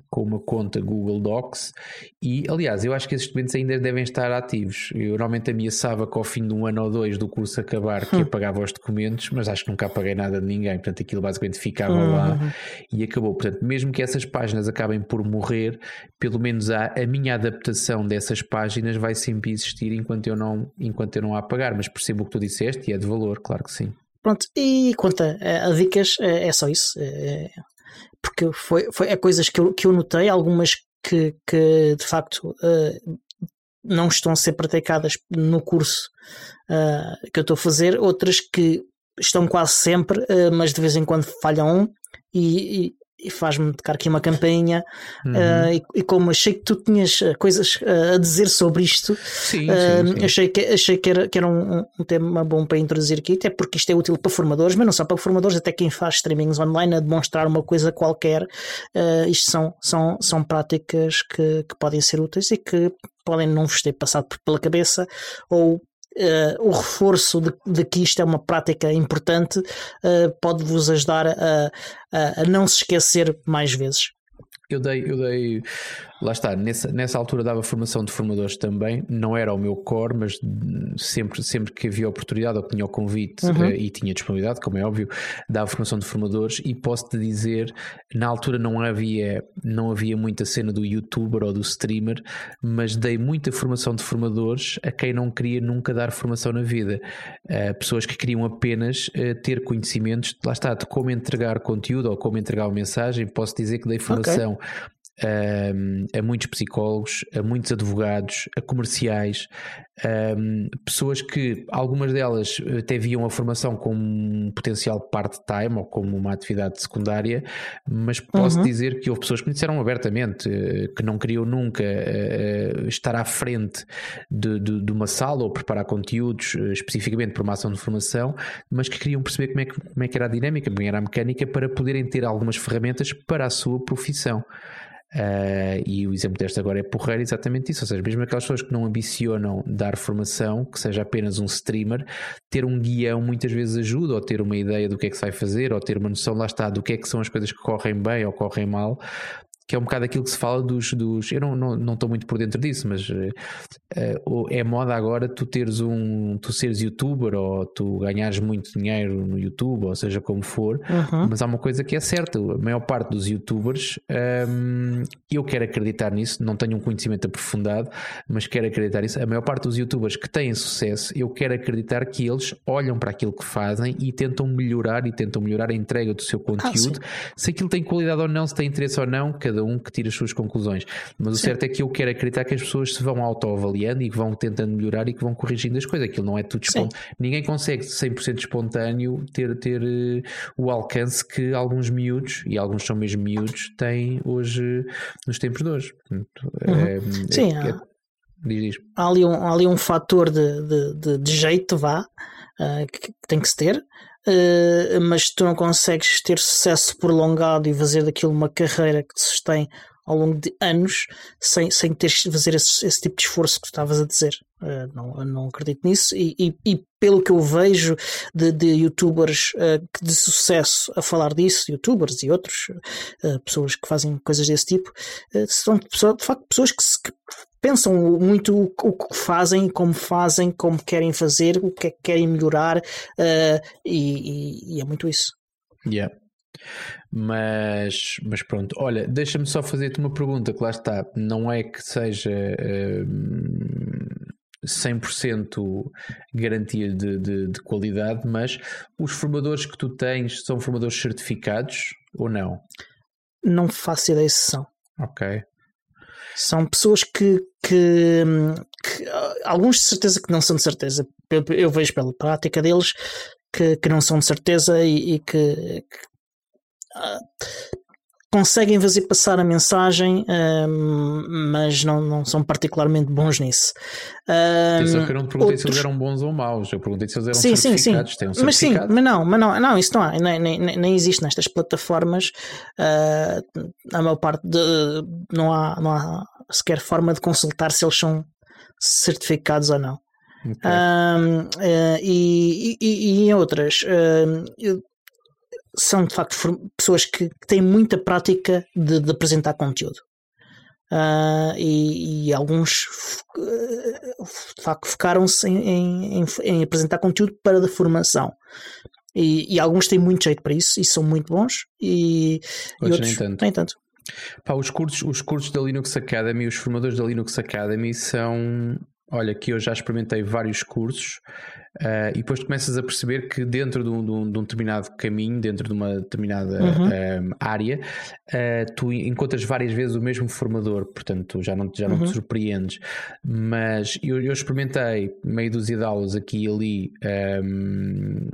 com uma conta Google Docs, e aliás, eu acho que esses documentos ainda devem estar ativos. Eu normalmente ameaçava que ao fim de um ano ou dois do curso acabar que hum. apagava os documentos, mas acho que nunca apaguei nada de ninguém, portanto aquilo basicamente ficava uhum. lá e acabou. Portanto, mesmo que essas páginas acabem por morrer, pelo menos a, a minha adaptação dessas páginas vai sempre existir enquanto eu não, enquanto eu não a apagar, mas percebo o que tu disseste e é de valor, claro que sim. Pronto, e quanto a, a dicas, é, é, só isso. É, porque foi, foi é coisas que eu, que eu notei, algumas que, que de facto não estão a ser praticadas no curso que eu estou a fazer, outras que estão quase sempre, mas de vez em quando falham um, e faz-me tocar aqui uma campainha uhum. uh, e, e, como achei que tu tinhas eh, coisas uh, a dizer sobre isto sim, uh, sim, sim. achei que, achei que era, que era um, um, tema bom para introduzir aqui até porque isto é útil para formadores mas não só para formadores, até quem faz streamings online a demonstrar uma coisa qualquer isto são, são, são práticas que, que podem ser úteis e que podem não vos ter passado pela cabeça ou Uh, o reforço de, de, que isto é uma prática importante uh, pode-vos ajudar a, a, a, não se esquecer mais vezes. Eu dei, eu dei lá está, nessa, nessa altura dava formação de formadores também, não era o meu core, mas sempre, sempre que havia oportunidade ou que tinha o convite uhum. uh, e tinha disponibilidade, como é óbvio, dava formação de formadores e posso-te dizer, na altura não havia, não havia muita cena do youtuber ou do streamer, mas dei muita formação de formadores a quem não queria nunca dar formação na vida. Uh, pessoas que queriam apenas uh, ter conhecimentos, lá está, de como entregar conteúdo ou como entregar uma mensagem, posso dizer que dei formação okay a, a muitos psicólogos, a muitos advogados, a comerciais, pessoas que algumas delas até viam a formação como um potencial part-time ou como uma atividade secundária, mas posso uhum. dizer que houve pessoas que me disseram abertamente eh, que não queriam nunca uh, estar à frente de, de, de, uma sala ou preparar conteúdos uh, especificamente para uma ação de formação, mas que queriam perceber como é que, como é que era a dinâmica, como era a mecânica para poderem ter algumas ferramentas para a sua profissão. Uh, e o exemplo deste agora é porreiro, exatamente isso. Ou seja, mesmo aquelas pessoas que não ambicionam dar formação, que seja apenas um streamer, ter um guião muitas vezes ajuda, ou ter uma ideia do que é que se vai fazer, ou ter uma noção, lá está, do que é que são as coisas que correm bem ou correm mal, que é um bocado aquilo que se fala dos. dos eu não estou não, não muito por dentro disso, mas uh, é moda agora tu teres um. tu seres youtuber ou tu ganhares muito dinheiro no YouTube, ou seja como for, uhum. mas há uma coisa que é certa: a maior parte dos youtubers, um, eu quero acreditar nisso, não tenho um conhecimento aprofundado, mas quero acreditar nisso. A maior parte dos youtubers que têm sucesso, eu quero acreditar que eles olham para aquilo que fazem e tentam melhorar e tentam melhorar a entrega do seu ah, conteúdo, ah, se aquilo tem qualidade ou não, se tem interesse ou não, cada cada um que tira as suas conclusões. Mas o certo é que eu quero acreditar que as pessoas se vão autoavaliando e que vão tentando melhorar e que vão corrigindo as coisas. Aquilo não é tudo espontâneo. Ninguém consegue 100% espontâneo ter, ter uh, o alcance que alguns miúdos, e alguns são mesmo miúdos, têm hoje nos tempos de hoje. Uhum. É, Sim, é, é, diz, diz. Há, ali um, há ali um fator de, de, de, de jeito, vá, uh, que, que tem que se ter. Uh, mas tu não consegues ter sucesso prolongado e fazer daquilo uma carreira que te sustém ao longo de anos sem, sem teres de fazer esse, esse tipo de esforço que tu estavas a dizer. Uh, não, não acredito nisso e, e, e, pelo que eu vejo de, de youtubers uh, de sucesso a falar disso, youtubers e outros, uh, pessoas que fazem coisas desse tipo, são de facto pessoas que, se, que pensam muito o, que fazem, como fazem, como querem fazer, o que é que querem melhorar e, e, é muito isso. Yeah. Mas, mas pronto, olha, deixa-me só fazer-te uma pergunta que lá está, não é que seja uh, 100% garantia de, de, de, qualidade, mas os formadores que tu tens são formadores certificados ou não? Não faço ideia se são. Ok. São pessoas que, que, que, alguns de certeza que não são de certeza. Eu, eu vejo pela prática deles que, que não são de certeza e, e que, que conseguem fazer passar a mensagem, mas não, não são particularmente bons nisso. Um, eu não te perguntei outros... se eles eram bons ou maus, eu perguntei se eles eram sim, certificados. Sim, sim. Um mas sim, mas não, mas não, não isso não há, nem, nem, nem existe nestas plataformas. Uh, a maior parte de, não, há, não há sequer forma de consultar se eles são certificados ou não. Okay. uh, e, e, e, em outras, uh, são de facto pessoas que têm muita prática de, de apresentar conteúdo. Uh, e, e, alguns de facto focaram-se em, em, em, apresentar conteúdo para a formação. E, e, alguns têm muito jeito para isso e são muito bons, e, e outros nem tanto. Nem tanto. Pá, os, cursos, os cursos da Linux Academy, os formadores da Linux Academy são. Olha, que eu já experimentei vários cursos uh, e depois começas a perceber que dentro de um, de um, de um determinado caminho, dentro de uma determinada uhum. um, área, uh, tu encontras várias vezes o mesmo formador, portanto já não, já não uhum. te surpreendes. Mas eu, eu experimentei meio dúzia de aulas aqui e ali um,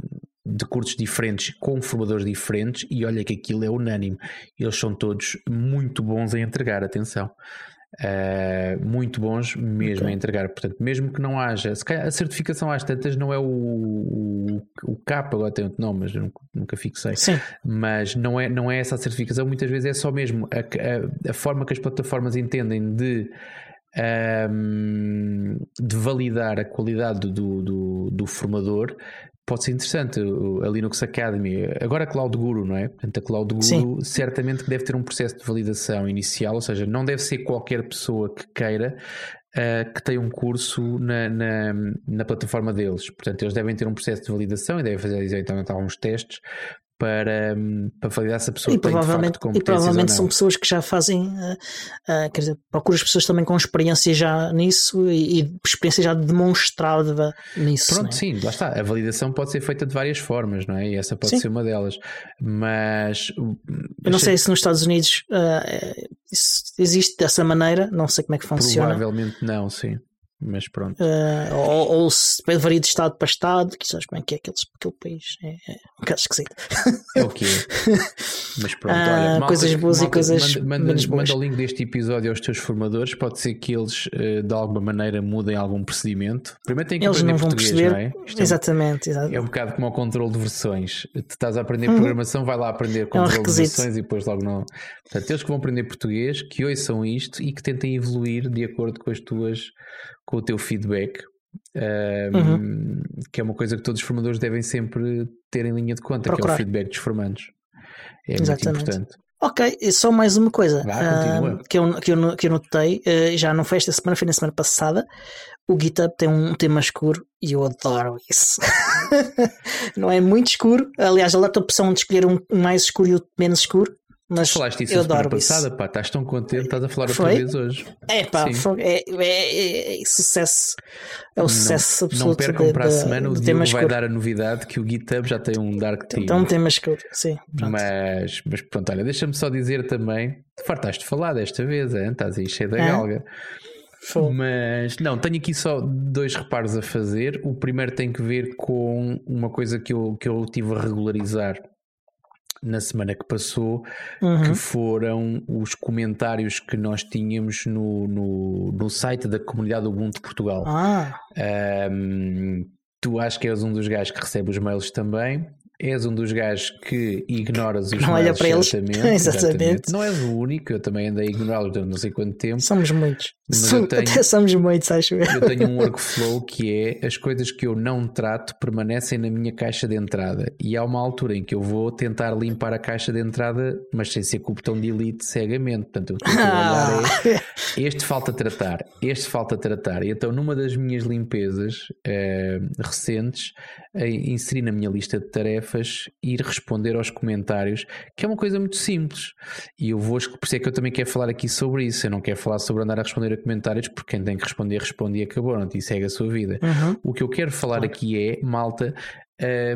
de cursos diferentes com formadores diferentes e olha que aquilo é unânime. Eles são todos muito bons em entregar, atenção. Uh, muito bons mesmo okay. a entregar. Portanto, mesmo que não haja, se calhar a certificação às tantas não é o, o, o CAP, agora tem outro nome, mas nunca, nunca fixei. Sim. Mas não é, não é essa a certificação, muitas vezes é só mesmo a, a, a forma que as plataformas entendem de. Um, ehm, de validar a qualidade do, do, do formador pode ser interessante a Linux Academy. Agora a Cloud Guru, não é? Portanto, a Cloud Guru Sim. certamente que deve ter um processo de validação inicial, ou seja, não deve ser qualquer pessoa que queira uh, que tenha um curso na, na, na, plataforma deles. Portanto, eles devem ter um processo de validação e devem fazer exatamente alguns testes para, para validar se a pessoa e tem provavelmente, de facto E provavelmente são pessoas que já fazem, uh, uh, quer dizer, procuras pessoas também com experiência já nisso e, e experiência já demonstrada nisso. Pronto, é? sim, lá está. A validação pode ser feita de várias formas, não é? E essa pode sim. ser uma delas. Mas. Eu não sei se nos Estados Unidos uh, existe dessa maneira, não sei como é que funciona. Provavelmente não, sim. Mas pronto. Uh, ou, ou se varia de estado para estado, que sabes é que é aquele, aquele país. É, é um bocado esquisito. É o quê? Mas pronto, uh, olha, malta, coisas boas malta, e coisas manda, manda, manda, o link deste episódio aos teus formadores. Pode ser que eles uh, de alguma maneira mudem algum procedimento. Primeiro têm que eles aprender português, perceber. não é? Isto exatamente, é, é um bocado como o controle de versões. Tu estás a aprender uhum. programação, vai lá aprender controle é um de versões e depois logo não. Portanto, eles que vão aprender português, que ouçam isto e que tentem evoluir de acordo com as tuas com o teu feedback, um, uhum. que é uma coisa que todos os formadores devem sempre ter em linha de conta, Procurar. que é o feedback dos formandos. É Exatamente. muito importante. Ok, só mais uma coisa uh, que, eu, que, eu, que eu notei, uh, já não foi esta semana, foi na semana passada. O GitHub tem um tema escuro e eu adoro isso. não é muito escuro. Aliás, a laptop opção de escolher um mais escuro e o menos escuro. Mas Falaste isso eu semana adoro passada, isso. pá, estás tão contente, estás a falar outra vez hoje. É pá, é, é, é, sucesso. É o sucesso não, absoluto. Não percam de, para a semana, o Diogo vai dar a novidade que o GitHub já tem um Dark Theme. Então um tema escuro, sim. Mas, mas pronto, olha, deixa-me só dizer também, fartaste de falar desta vez, hein? estás aí cheio da é. galga. Mas não, tenho aqui só dois reparos a fazer. O primeiro tem que ver com uma coisa que eu, que eu tive a regularizar na semana que passou, uhum. que foram os comentários que nós tínhamos no, no, no site da comunidade Ubuntu Portugal. Ah. Um, tu acho que és um dos gajos que recebe os mails também és um dos gajos que ignoras os não olha para eles. Exatamente, exatamente. Não és o único, eu também andei a ignorá-los durante não sei quanto tempo. Somos muitos. Som, tenho, até somos muitos, acho eu. Eu tenho um workflow que é as coisas que eu não trato permanecem na minha caixa de entrada. E há uma altura em que eu vou tentar limpar a caixa de entrada, mas sem ser com o botão de delete cegamente. Portanto, o que eu estou a olhar é este falta tratar, este falta tratar. E então, numa das minhas limpezas eh, recentes, eh, inseri na minha lista de tarefas ir responder aos comentários, que é uma coisa muito simples. E eu vou, por isso é que eu também quero falar aqui sobre isso. Eu não quero falar sobre andar a responder a comentários, porque quem tem que responder, responde e acabou, não, e segue a sua vida. Uhum. O que eu quero falar claro. aqui é malta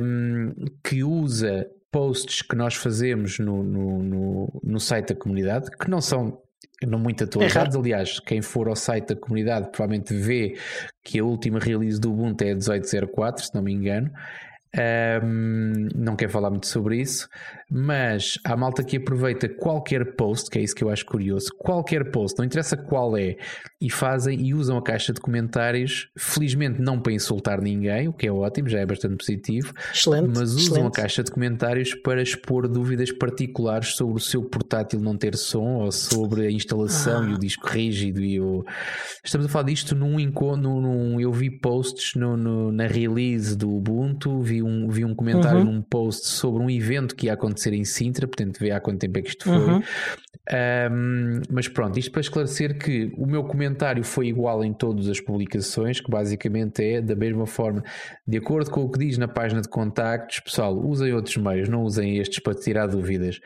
um, que usa posts que nós fazemos no, no, no, no site da comunidade, que não são não muito atualizados. É Aliás, quem for ao site da comunidade provavelmente vê que a última release do Ubuntu é 1804, se não me engano. Um, não quero falar muito sobre isso, mas há malta que aproveita qualquer post, que é isso que eu acho curioso, qualquer post, não interessa qual é, e fazem e usam a caixa de comentários, felizmente não para insultar ninguém, o que é ótimo, já é bastante positivo, excelente, mas usam excelente. a caixa de comentários para expor dúvidas particulares sobre o seu portátil não ter som ou sobre a instalação ah. e o disco rígido e o. Estamos a falar disto num encontro, num, eu vi posts no, no, na release do Ubuntu, vi um, vi um comentário uhum. num post sobre um evento que ia acontecer acontecer em Sintra, portanto vê há quanto tempo é que isto foi. Uhum. Um, mas pronto, isto para esclarecer que o meu comentário foi igual em todas as publicações, que basicamente é da mesma forma, de acordo com o que diz na página de contactos, pessoal, usem outros meios, não usem estes para tirar dúvidas.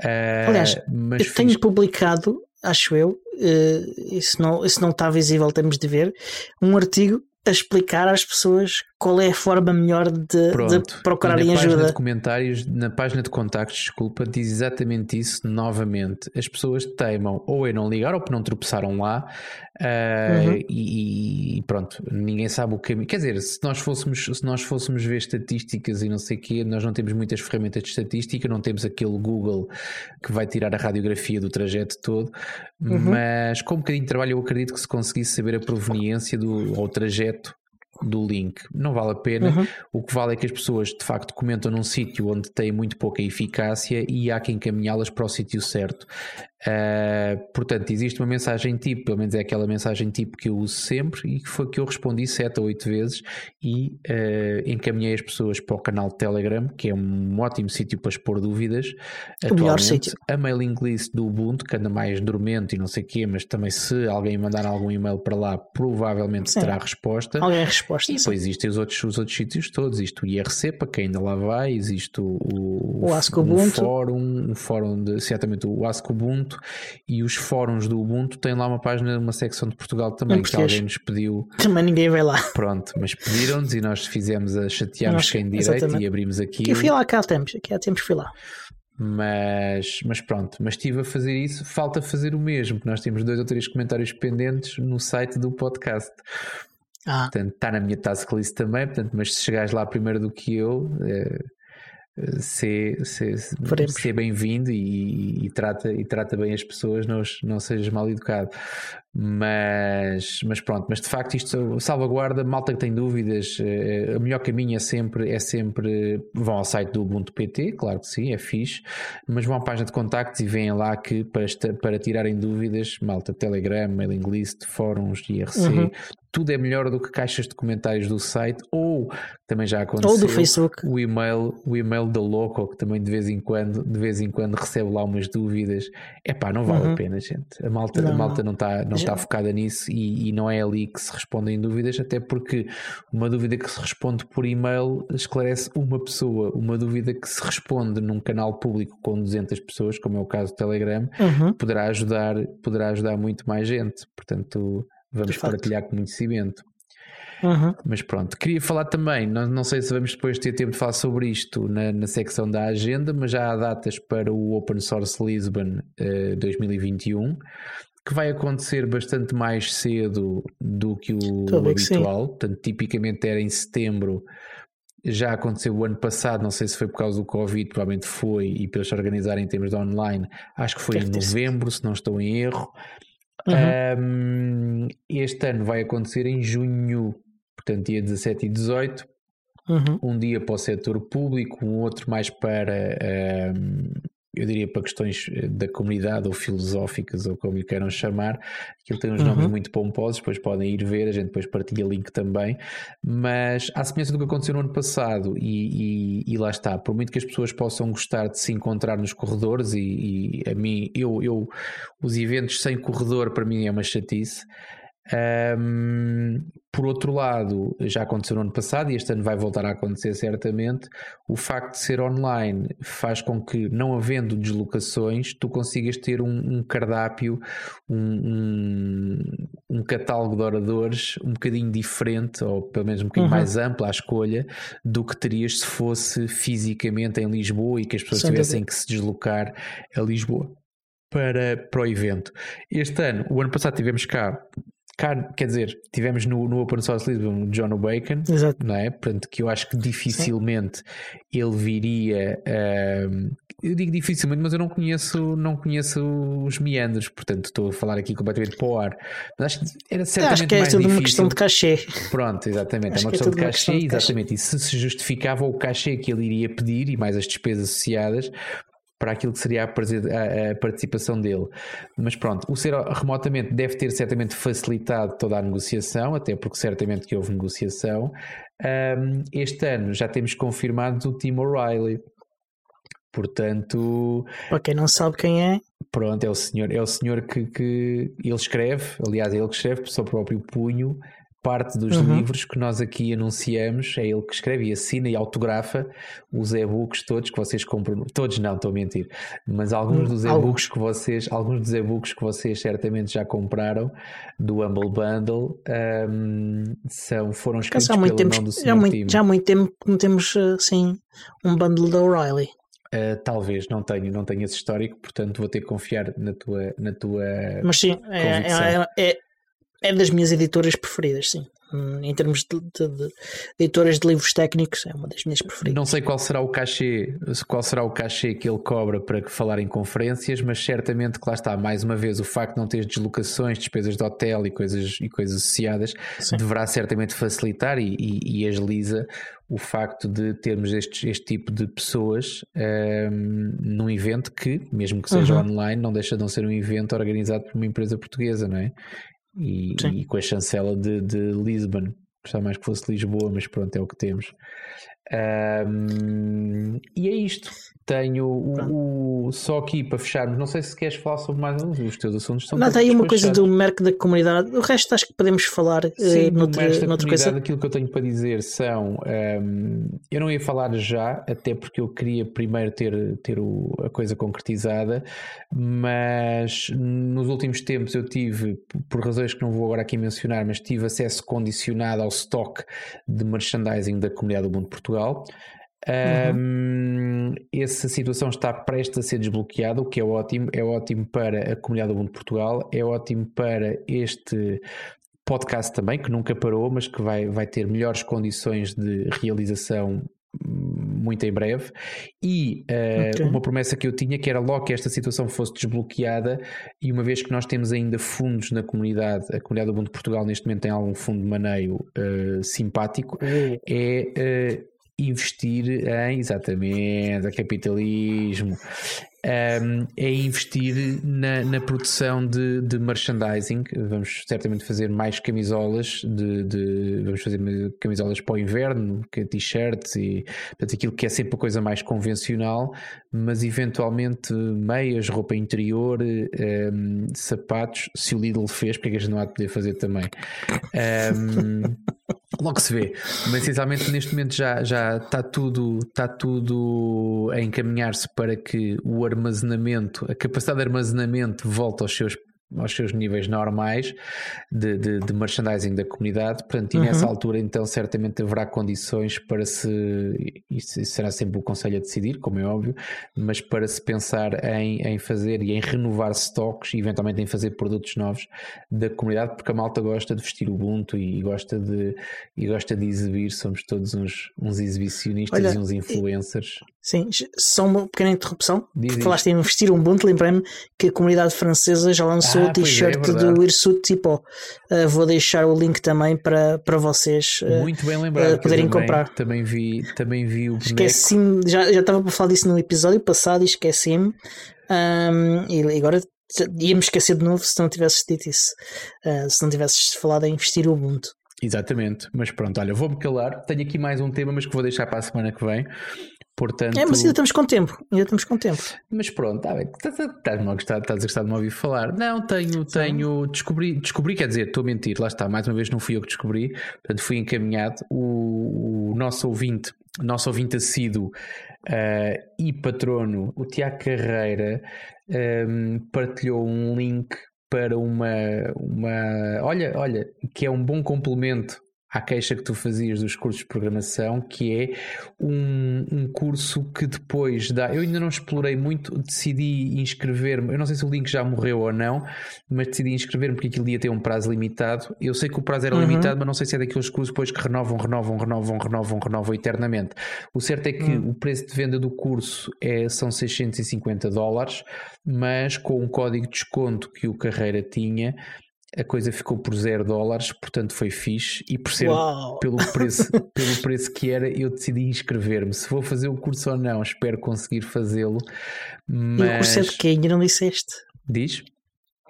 Uh, Aliás, eu fiz... tenho publicado, acho eu, uh, isso, não, isso não está visível, temos de ver, um artigo a explicar às pessoas qual é a forma melhor de, Pronto. de procurarem na ajuda. Página de comentários, na página de contactos, desculpa, diz exatamente isso novamente. As pessoas teimam ou em não ligar ou porque não tropeçaram lá uh, uhum. e, e, pronto, ninguém sabe o caminho. Quer dizer, se nós fôssemos, se nós fôssemos ver estatísticas e não sei o quê, nós não temos muitas ferramentas de estatística, não temos aquele Google que vai tirar a radiografia do trajeto todo, uhum. mas com um bocadinho de trabalho eu acredito que se conseguisse saber a proveniência do, ou o trajeto do link. Não vale a pena. Uhum. O que vale é que as pessoas de facto comentam num sítio onde tem muito pouca eficácia e há que encaminhá-las para o sítio certo. Uh, portanto, existe uma mensagem tipo, pelo menos é aquela mensagem tipo que eu uso sempre e que foi que eu respondi sete ou oito vezes e uh, encaminhei as pessoas para o canal de Telegram, que é um ótimo sítio para expor dúvidas. O melhor sítio. A mailing list do Ubuntu, que anda mais dormente e não sei o quê, mas também se alguém mandar algum e-mail para lá, provavelmente sim. terá resposta. Alguém resposta. E depois existem os outros, os outros sítios todos. Existe o IRC, para quem ainda lá vai, existe o, o, o Ask Ubuntu. Um fórum, um fórum de, certamente o Ask Ubuntu e os fóruns do Ubuntu têm lá uma página, uma secção de Portugal também, que alguém nos pediu. Também ninguém vai lá. Pronto, mas pediram-nos e nós fizemos a chatearmos quem direito exatamente. e abrimos aqui. Eu fui lá cá há tempos, aqui há tempos fui lá. Mas, mas pronto, mas estive a fazer isso. Falta fazer o mesmo, nós temos dois ou três comentários pendentes no site do podcast. Ah. Portanto, está na minha task list também. Portanto, mas se chegares lá primeiro do que eu, é, ser, ser, ser bem-vindo e, e, trata, e trata bem as pessoas, não, não sejas mal educado. Mas, mas pronto, mas de facto isto salvaguarda, malta que tem dúvidas, eh, o melhor caminho é sempre, é sempre vão ao site do Ubuntu PT, claro que sim, é fixe, mas vão à página de contactos e veem lá que para, para tirarem dúvidas, malta, Telegram, mailing list, fóruns, IRC, uhum. tudo é melhor do que caixas de comentários do site ou também já aconteceu ou do Facebook. o e-mail o e-mail da Loco que também de vez em quando de vez em quando recebe lá umas dúvidas. É pá não vale uhum. a pena gente. A malta não, a malta não. está não está focada nisso e, e, não é ali que se respondem dúvidas até porque uma dúvida que se responde por e-mail esclarece uma pessoa uma dúvida que se responde num canal público com 200 pessoas como é o caso do Telegram uhum. poderá ajudar poderá ajudar muito mais gente portanto vamos partilhar conhecimento. Uhum. Mas pronto, queria falar também, não, não sei se vamos depois ter tempo de falar sobre isto na, na secção da agenda, mas já há datas para o Open Source Lisbon uh, 2021 que vai acontecer bastante mais cedo do que o habitual, portanto, tipicamente era em setembro. Já aconteceu o ano passado, não sei se foi por causa do Covid, provavelmente foi, e para eles organizarem em termos de online, acho que foi Deve em novembro, se não estou em erro. Uhum. Um, este ano vai acontecer em junho, portanto, dia 17 e 18. Uhum. Um dia para o setor público, um outro mais para um, eu diria para questões eh, da comunidade ou filosóficas ou como lhe queiram chamar, aquilo tem uns uhum. nomes muito pomposos, depois podem ir ver, a gente depois partilha link também, mas à semelhança do que aconteceu no ano passado e, e, e lá está, por muito que as pessoas possam gostar de se encontrar nos corredores e, e a mim, eu, eu, os eventos sem corredor para mim é uma chatice, um, por outro lado, já aconteceu no ano passado e este ano vai voltar a acontecer certamente. O facto de ser online faz com que, não havendo deslocações, tu consigas ter um, um cardápio, um, um, catálogo de oradores um bocadinho diferente, ou pelo menos um bocadinho uhum. mais amplo à escolha, do que terias se fosse fisicamente em Lisboa e que as pessoas Sem tivessem que se deslocar a Lisboa para, para o evento. Este ano, o ano passado tivemos cá quer dizer, tivemos no, no Open Source Lisbon John Bacon, Exato. não é? Portanto, que eu acho que dificilmente Sim. ele viria. Uh, eu digo dificilmente, mas eu não conheço, não conheço os meandros, portanto estou a falar aqui completamente para o ar. Mas acho que era certamente acho que é mais tudo difícil. uma questão de cachê. Pronto, exatamente, acho é uma questão, é de, cachê, questão de cachê, exatamente. E se se justificava o cachê que ele iria pedir e mais as despesas associadas, para aquilo que seria a, participação dele. Mas pronto, o ser remotamente deve ter certamente facilitado toda a negociação, até porque certamente que houve negociação. Um, este ano já temos confirmado o Tim O'Reilly. Portanto. Para quem não sabe quem é. Pronto, é o senhor, é o senhor que, que ele escreve, aliás, é ele que escreve por seu próprio punho parte dos uhum. livros que nós aqui anunciamos, é ele que escreve e assina e autografa os e-books todos que vocês compram. Todos não, estou a mentir, mas alguns dos e-books que vocês, alguns dos e-books que vocês certamente já compraram do Humble Bundle um, são, foram escritos já pelo tempo, do já muito, já há muito tempo que não temos assim um bundle da O'Reilly. Uh, talvez, não tenho, não tenho esse histórico, portanto vou ter que confiar na tua, na tua Mas sim, é, é, é, é das minhas editoras preferidas, sim. Hum, em termos de, de, de, editoras de livros técnicos, é uma das minhas preferidas. Não sei qual será o cachê, qual será o cachê que ele cobra para falar em conferências, mas certamente que lá está, mais uma vez, o facto de não ter deslocações, despesas de hotel e coisas, e coisas associadas, Sim. deverá certamente facilitar e, e, e, agiliza o facto de termos este, este tipo de pessoas um, num evento que, mesmo que seja uhum. online, não deixa de não ser um evento organizado por uma empresa portuguesa, não é? E, e com a chancela de, de Lisbon. Gostava mais que fosse Lisboa, mas pronto, é o que temos. Um, e é isto. Tenho o, o, só aqui para fecharmos. Não sei se queres falar sobre mais uns os teus assuntos. São Nada, aí uma coisa do Merc da comunidade. O resto acho que podemos falar eh, Sim, uh, noutra, da noutra coisa. Aquilo que eu tenho para dizer são. Um, eu não ia falar já, até porque eu queria primeiro ter, ter o, a coisa concretizada, mas nos últimos tempos eu tive, por razões que não vou agora aqui mencionar, mas tive acesso condicionado ao stock de merchandising da comunidade do Mundo Portugal. Uhum. Um, essa situação está prestes a ser desbloqueada, o que é ótimo. É ótimo para a comunidade do mundo de Portugal, é ótimo para este podcast também, que nunca parou, mas que vai, vai ter melhores condições de realização muito em breve. E uh, okay. uma promessa que eu tinha que era logo que esta situação fosse desbloqueada, e uma vez que nós temos ainda fundos na comunidade, a comunidade do mundo de Portugal neste momento tem algum fundo de maneio uh, simpático, uhum. é uh, investir em exatamente capitalismo um, é investir na, na produção de, de, merchandising. Vamos certamente fazer mais camisolas, de, de vamos fazer camisolas para o inverno, é t-shirts e portanto, aquilo que é sempre a coisa mais convencional, mas eventualmente meias, roupa interior, um, sapatos. Se o Lidl fez, porque é que a gente não há de poder fazer também? Um, Logo se vê, mas essencialmente neste momento já, já está, tudo, está tudo a encaminhar-se para que o armazenamento, a capacidade de armazenamento volte aos seus aos seus níveis normais de, de, de merchandising da comunidade. Portanto, e uhum. nessa altura, então, certamente haverá condições para se. Isso será sempre o Conselho a decidir, como é óbvio, mas para se pensar em, em fazer e em renovar stocks e eventualmente em fazer produtos novos da comunidade, porque a malta gosta de vestir o Ubuntu e gosta de, e gosta de exibir. Somos todos uns, uns exibicionistas Olha, e uns influencers. Sim, só uma pequena interrupção. Diz Falaste em investir um Ubuntu, lembrei-me que a comunidade francesa já lançou ah, o é, t-shirt é, do Hirsute Tipo. Uh, vou deixar o link também para, para vocês uh, Muito bem lembrado, uh, poderem também, comprar. Também vi, também vi o Esqueci-me, já, já estava para falar disso no episódio passado e esqueci-me. Um, e agora ia-me esquecer de novo se não tivesses dito isso. Uh, se não tivesses falado em investir o Ubuntu. Exatamente, mas pronto, olha, vou-me calar. Tenho aqui mais um tema, mas que vou deixar para a semana que vem. Portanto, é, mas ainda estamos com tempo. Ainda estamos com tempo. Mas pronto, tá estás, estás, a gostar, estás a gostar de me ouvir falar. Não, tenho, tenho. Descobri, descobri, quer dizer, estou a mentir, lá está, mais uma vez não fui eu que descobri, portanto fui encaminhado. O, o nosso ouvinte, nosso ouvinte assíduo uh, e patrono, o Tiago Carreira, um, ehm, partilhou um link para uma, uma. Olha, olha, que é um bom complemento à queixa que tu fazias dos cursos de programação, que é um, um curso que depois dá. Eu ainda não explorei muito, decidi inscrever-me. Eu não sei se o link já morreu ou não, mas decidi inscrever-me porque aquilo ia ter um prazo limitado. Eu sei que o prazo era uhum. limitado, mas não sei se é daqueles cursos depois que renovam, renovam, renovam, renovam, renovam eternamente. O certo é que uhum. o preço de venda do curso é, são 650 dólares, mas com um código de desconto que o Carreira tinha a coisa ficou por 0 dólares, portanto foi fixe. E por ser pelo preço, pelo preço que era, eu decidi inscrever-me. Se vou fazer o curso ou não, espero conseguir fazê-lo. Mas... E o curso é de? Ainda não disseste? Diz?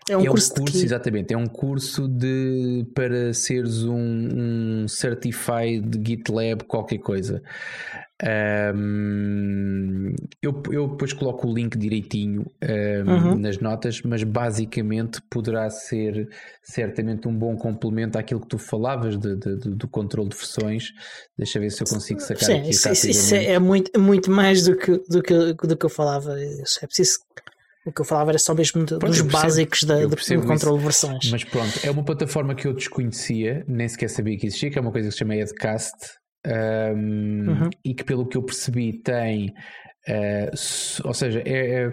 É um é curso, um curso exatamente, é um curso de para seres um, um certified GitLab qualquer coisa. Um, eu, eu depois coloco o link direitinho um, uhum. nas notas, mas basicamente poderá ser certamente um bom complemento àquilo que tu falavas de, de, de do controle de versões. Deixa ver se eu consigo sacar Sim, aqui. Isso, isso é muito, muito mais do que, do, que, do que eu falava. É preciso o que eu falava era só mesmo de, dos percebo, básicos da, do controle de versões. Mas pronto, é uma plataforma que eu desconhecia, nem sequer sabia que existia, que é uma coisa que se chama Edcast, um, uhum. e que pelo que eu percebi tem, uh, ou seja, é, é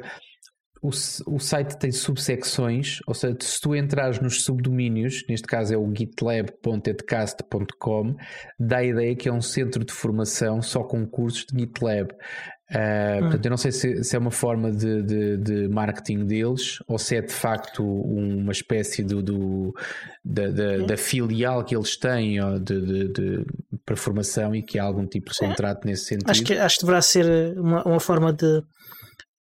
o, o, site tem subsecções, ou seja, se tu entrares nos subdomínios, neste caso é o gitlab.edcast.com, dá a ideia que é um centro de formação só com cursos de GitLab. Uh, hum. Portanto, eu não sei se, se é uma forma de, de, de, marketing deles ou se é de facto uma espécie do, do da, da, da, filial que eles têm de, de, para formação e que há algum tipo de contrato nesse sentido. Acho que, acho que deverá ser uma, uma forma de,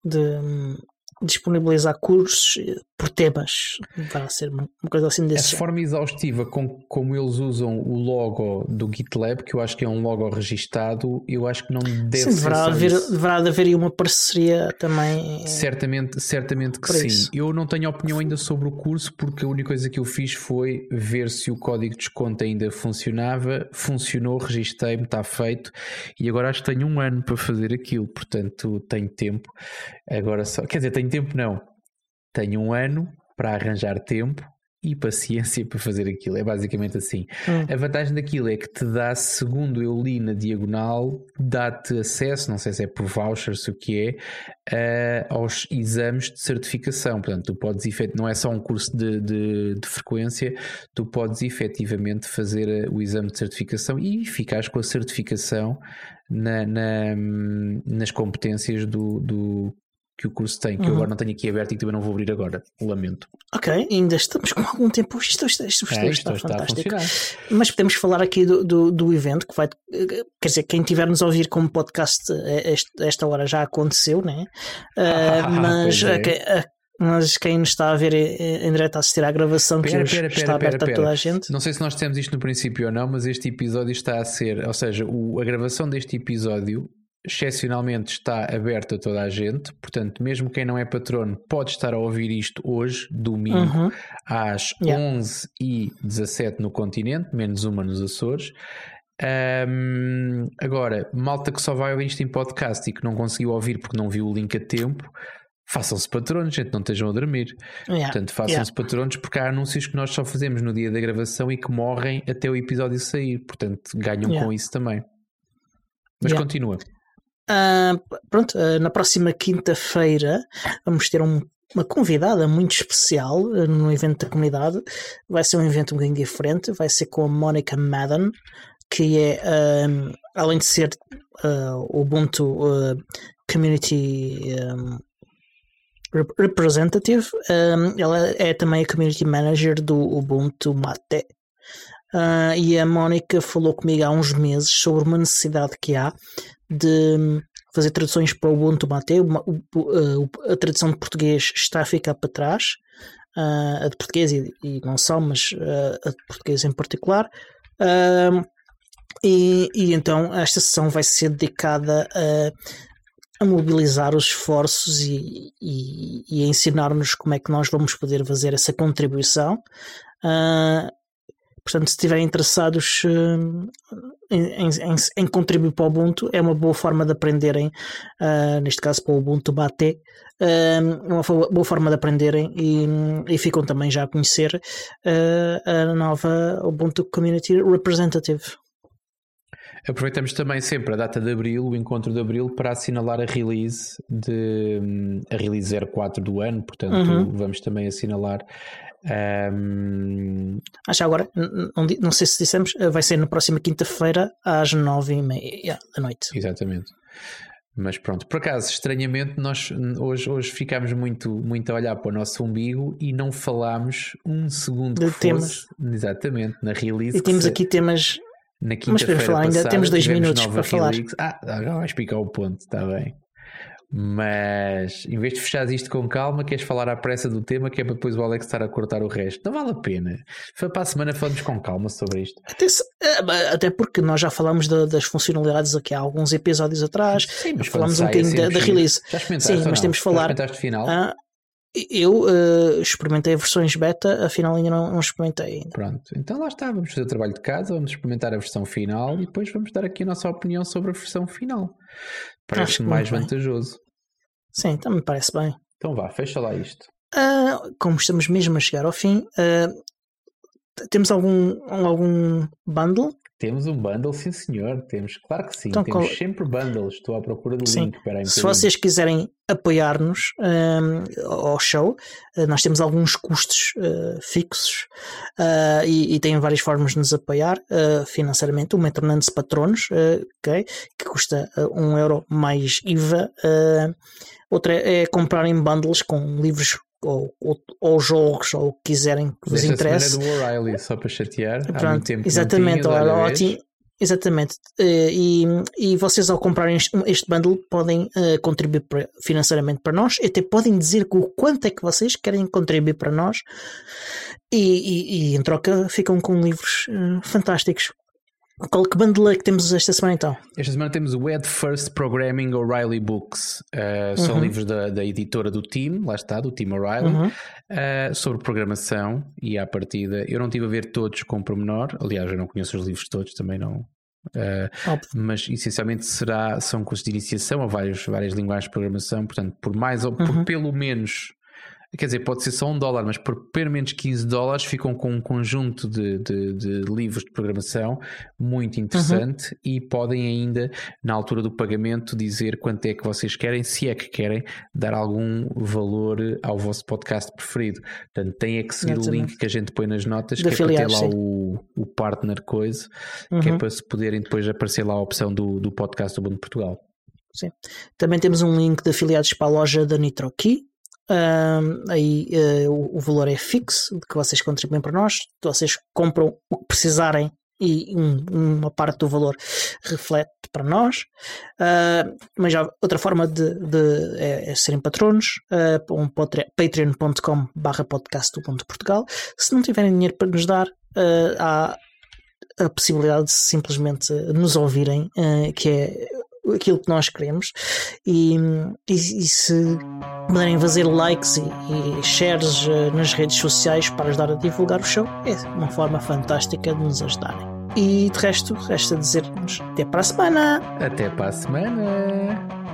de disponibilizar cursos eh, por temas. Vai ser uma, coisa assim desse A forma exaustiva com, como eles usam o logo do GitLab, que eu acho que é um logo registado, eu acho que não deve sim, deverá ser. Haver, deverá haver aí uma parceria também. Certamente, certamente que sim. Isso. Eu não tenho opinião ainda sobre o curso, porque a única coisa que eu fiz foi ver se o código de desconto ainda funcionava. Funcionou, registrei-me, está feito. E agora acho que tenho um ano para fazer aquilo, portanto tenho tempo. Agora só, quer dizer, tenho tempo não. Tenho um ano para arranjar tempo e paciência para fazer aquilo. É basicamente assim. Hum. A vantagem daquilo é que te dá, segundo eu li na diagonal, dá-te acesso, não sei se é por vouchers, o que é, uh, aos exames de certificação. Portanto, tu podes não é só um curso de, de, de frequência, tu podes efetivamente fazer eh, o exame de certificação e ficares com a certificação na, na, nas competências do, do que o curso tem, que uhum. eu agora não tenho aqui aberto e que também não vou abrir agora. Lamento. Ok, ainda estamos com algum tempo. Isto, isto, isto, isto, é, está, está fantástico. Mas podemos falar aqui do, do, do, evento que vai. Quer dizer, quem tiver-nos a ouvir como podcast esta, esta hora já aconteceu, né? Uh, mas, é. mas quem nos está a ver em direto a assistir à gravação pera, que pera, pera, está aberta a toda a gente. Não sei se nós dissemos isto no princípio ou não, mas este episódio está a ser, ou seja, o, a gravação deste episódio excepcionalmente está aberto a toda a gente, portanto, mesmo quem não é patrono pode estar a ouvir isto hoje, domingo, uhum. às yeah. 11 e 17 no continente, menos uma nos Açores. Um, agora, malta que só vai ouvir isto em podcast e que não conseguiu ouvir porque não viu o link a tempo, façam-se patronos, gente, não estejam a dormir. Yeah. Portanto, façam-se yeah. patronos porque há anúncios que nós só fazemos no dia da gravação e que morrem até o episódio sair. Portanto, ganham yeah. com isso também. Mas continua. Uh, pronto, uh, na próxima quinta-feira vamos ter um, uma convidada muito especial uh, no evento da comunidade. Vai ser um evento um bocadinho diferente, vai ser com a Monica Madden, que é, além de ser o Ubuntu Community um, Representative, ela é também a Community Manager do Ubuntu Mate. E a Mónica falou comigo há uns meses sobre uma necessidade que há de fazer traduções para o Ubuntu Mate. A tradução de português está a ficar para trás, a de português e, e não só, mas a de português em particular. E, e, então esta sessão vai ser dedicada a, a mobilizar os esforços e, e, e a ensinar-nos como é que nós vamos poder fazer essa contribuição. Uh, portanto, se estiverem interessados uh, em, em, em, contribuir para o Ubuntu é uma boa forma de aprenderem, uh, neste caso para o Ubuntu Bate, uh, uma boa forma de aprenderem e, e ficam também já a conhecer uh, a nova Ubuntu Community Representative. Aproveitamos também sempre a data de Abril, o encontro de Abril, para assinalar a release de a release 04 do ano, portanto uhum. vamos também assinalar um... Acho agora, não, não, sei se dissemos, eh, vai ser na próxima quinta-feira às nove e meia da noite. Exatamente. Mas pronto, por acaso, estranhamente, nós hoje, hoje ficámos muito, muito a olhar para o nosso umbigo e não falámos um segundo de temas. Exatamente, na release. E temos se, aqui temas. Na quinta-feira falar, ainda temos dois minutos para release. falar. Ah, agora vais explicar o ponto, está bem. Mas em vez de fechar isto com calma, queres falar à pressa do tema, que é para depois o Alex estar a cortar o resto. Não vale a pena. Para a semana falamos com calma sobre isto. Até, eh, até porque nós já falamos de, das funcionalidades aqui há alguns episódios atrás. Sim, mas falamos um bocadinho da, da release. Já Sim, mas temos de falar. Já final? Ah, eu uh, experimentei versões beta, afinal ainda não, não, experimentei ainda. Pronto, então lá está, vamos fazer o trabalho de casa, vamos experimentar a versão final e depois vamos dar aqui a nossa opinião sobre a versão final. Parece-me mais vantajoso. Sim, também parece bem. Então vá, fecha lá isto. Uh, como estamos mesmo a chegar ao fim, uh, temos algum, algum bundle temos um bundle, sim senhor. Temos, claro que sim. Então, Temos qual... sempre bundles. Estou à procura do sim. link. para Se vocês quiserem apoiar-nos um, ao show, uh, nós temos alguns custos uh, fixos uh, e, e tem várias formas de nos apoiar financeiramente. Uma é tornando-se patronos, okay, que custa um euro mais IVA. outra é, é comprarem bundles com livros ou, ou, ou, jogos ou o que quiserem que vos interesse. do O'Reilly, só para chatear. Pronto, tempo exatamente, olha, ótimo. Exatamente. Eh, e, e vocês, ao comprarem este, bundle, podem uh, contribuir financeiramente para nós. Até podem dizer o quanto é que vocês querem contribuir para nós. E, e, e em troca, ficam com livros uh, fantásticos. Qual que bundle é que temos esta semana então? Esta semana temos o Ed First Programming O'Reilly Books. Uh, são uhum. livros da, da, editora do Team, lá está, do Team O'Reilly, uhum. uh, sobre programação e à partida. Eu não tive a ver todos com pormenor, aliás, eu não conheço os livros todos, também não. Uh, mas essencialmente será, são cursos de iniciação a vários, várias linguagens de programação, portanto, por mais ou por uhum. pelo menos Quer dizer, pode ser só um dólar, mas por pelo menos 15 dólares ficam com um conjunto de, de, de livros de programação muito interessante uhum. e podem ainda, na altura do pagamento, dizer quanto é que vocês querem, se é que querem, dar algum valor ao vosso podcast preferido. Portanto, tem é que seguir Exatamente. o link que a gente põe nas notas, que é para ter lá o, o partner coisa, uhum. que é uhum. para se poderem depois aparecer lá a opção do, do podcast do Mundo de Portugal. Sim. Também temos um link de afiliados para a loja da NitroKey, aí uh, o, o, valor é fixo de que vocês contribuem para nós, vocês compram o que precisarem e um, uma parte do valor reflete para nós. Uh, mas já outra forma de, de é, é, serem patronos, uh, um patreon.com barra podcast do ponto Portugal. Se não tiverem dinheiro para nos dar, uh, há a possibilidade de simplesmente nos ouvirem, que é aquilo que nós queremos e, e, e se puderem fazer likes e, e, shares eh, nas redes sociais para ajudar a divulgar o show é uma forma fantástica de nos ajudarem. E de resto, resta dizer-nos até para a semana. Até para a semana.